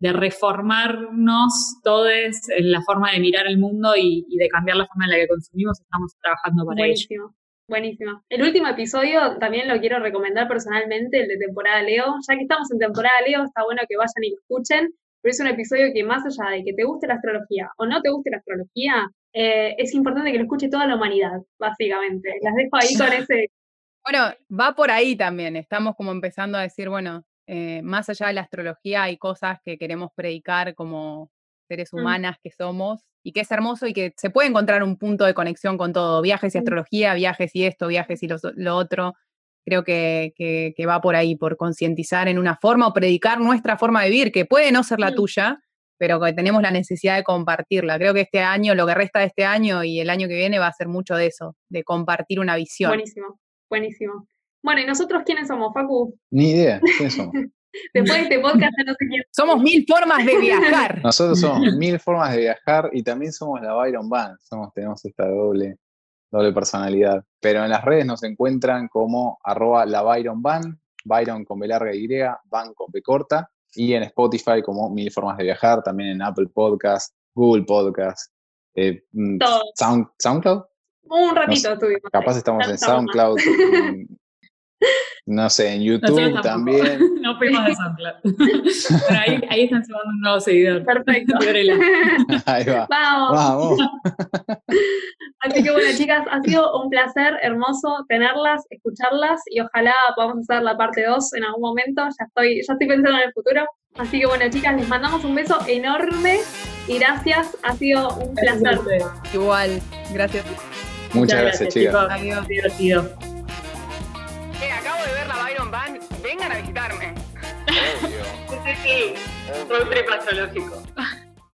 reformarnos todos en la forma de mirar el mundo y, de cambiar la forma en la que consumimos. Estamos trabajando para ello. Buenísimo. El último episodio también lo quiero recomendar personalmente, el de temporada Leo. Ya que estamos en temporada Leo, está bueno que vayan y lo escuchen, pero es un episodio que más allá de que te guste la astrología o no te guste la astrología, eh, es importante que lo escuche toda la humanidad, básicamente. Las dejo ahí con (laughs) ese... Bueno, va por ahí también. Estamos como empezando a decir, bueno, eh, más allá de la astrología hay cosas que queremos predicar como seres Mm. humanas que somos y que es hermoso y que se puede encontrar un punto de conexión con todo, viajes y Mm. astrología, viajes y esto, viajes y lo, lo otro. Creo que, que- que va por ahí, por concientizar en una forma o predicar nuestra forma de vivir, que puede no ser la Mm. tuya, pero que tenemos la necesidad de compartirla. Creo que este año, lo que resta de este año y el año que viene va a ser mucho de eso, de compartir una visión. Buenísimo, buenísimo. Bueno, ¿y nosotros quiénes somos, Facu? Ni idea, ¿quiénes somos? (laughs) (laughs) Después de este podcast no sé quién. Somos mil formas de viajar. (laughs) Nosotros somos mil formas de viajar y también somos la Byron Band. Somos, tenemos esta doble, doble personalidad. Pero en las redes nos encuentran como arroba la Byron Band, Byron con B larga Y, Band con B corta, y en Spotify como mil formas de viajar, también en Apple Podcast, Google Podcast, eh, mm. Sound, SoundCloud. Un ratito estuvimos. Capaz ahí. estamos en. SoundCloud. No sé, en YouTube también. (laughs) No fuimos de SoundCloud. Pero ahí, ahí están sumando un nuevo seguidor. Perfecto. (laughs) Fiorella. (laughs) Ahí va. Vamos. Vamos. Así que bueno, chicas, ha sido un placer hermoso tenerlas, escucharlas y ojalá podamos hacer la parte 2 en algún momento. Ya estoy, ya estoy pensando en el futuro. Así que bueno, chicas, les mandamos un beso enorme y gracias. Ha sido un Gracias placer. Igual, gracias. Muchas gracias, chicas. chicos. Adiós. Divertido. La Byron Band, vengan a visitarme. (laughs) Sí, un trip astrológico.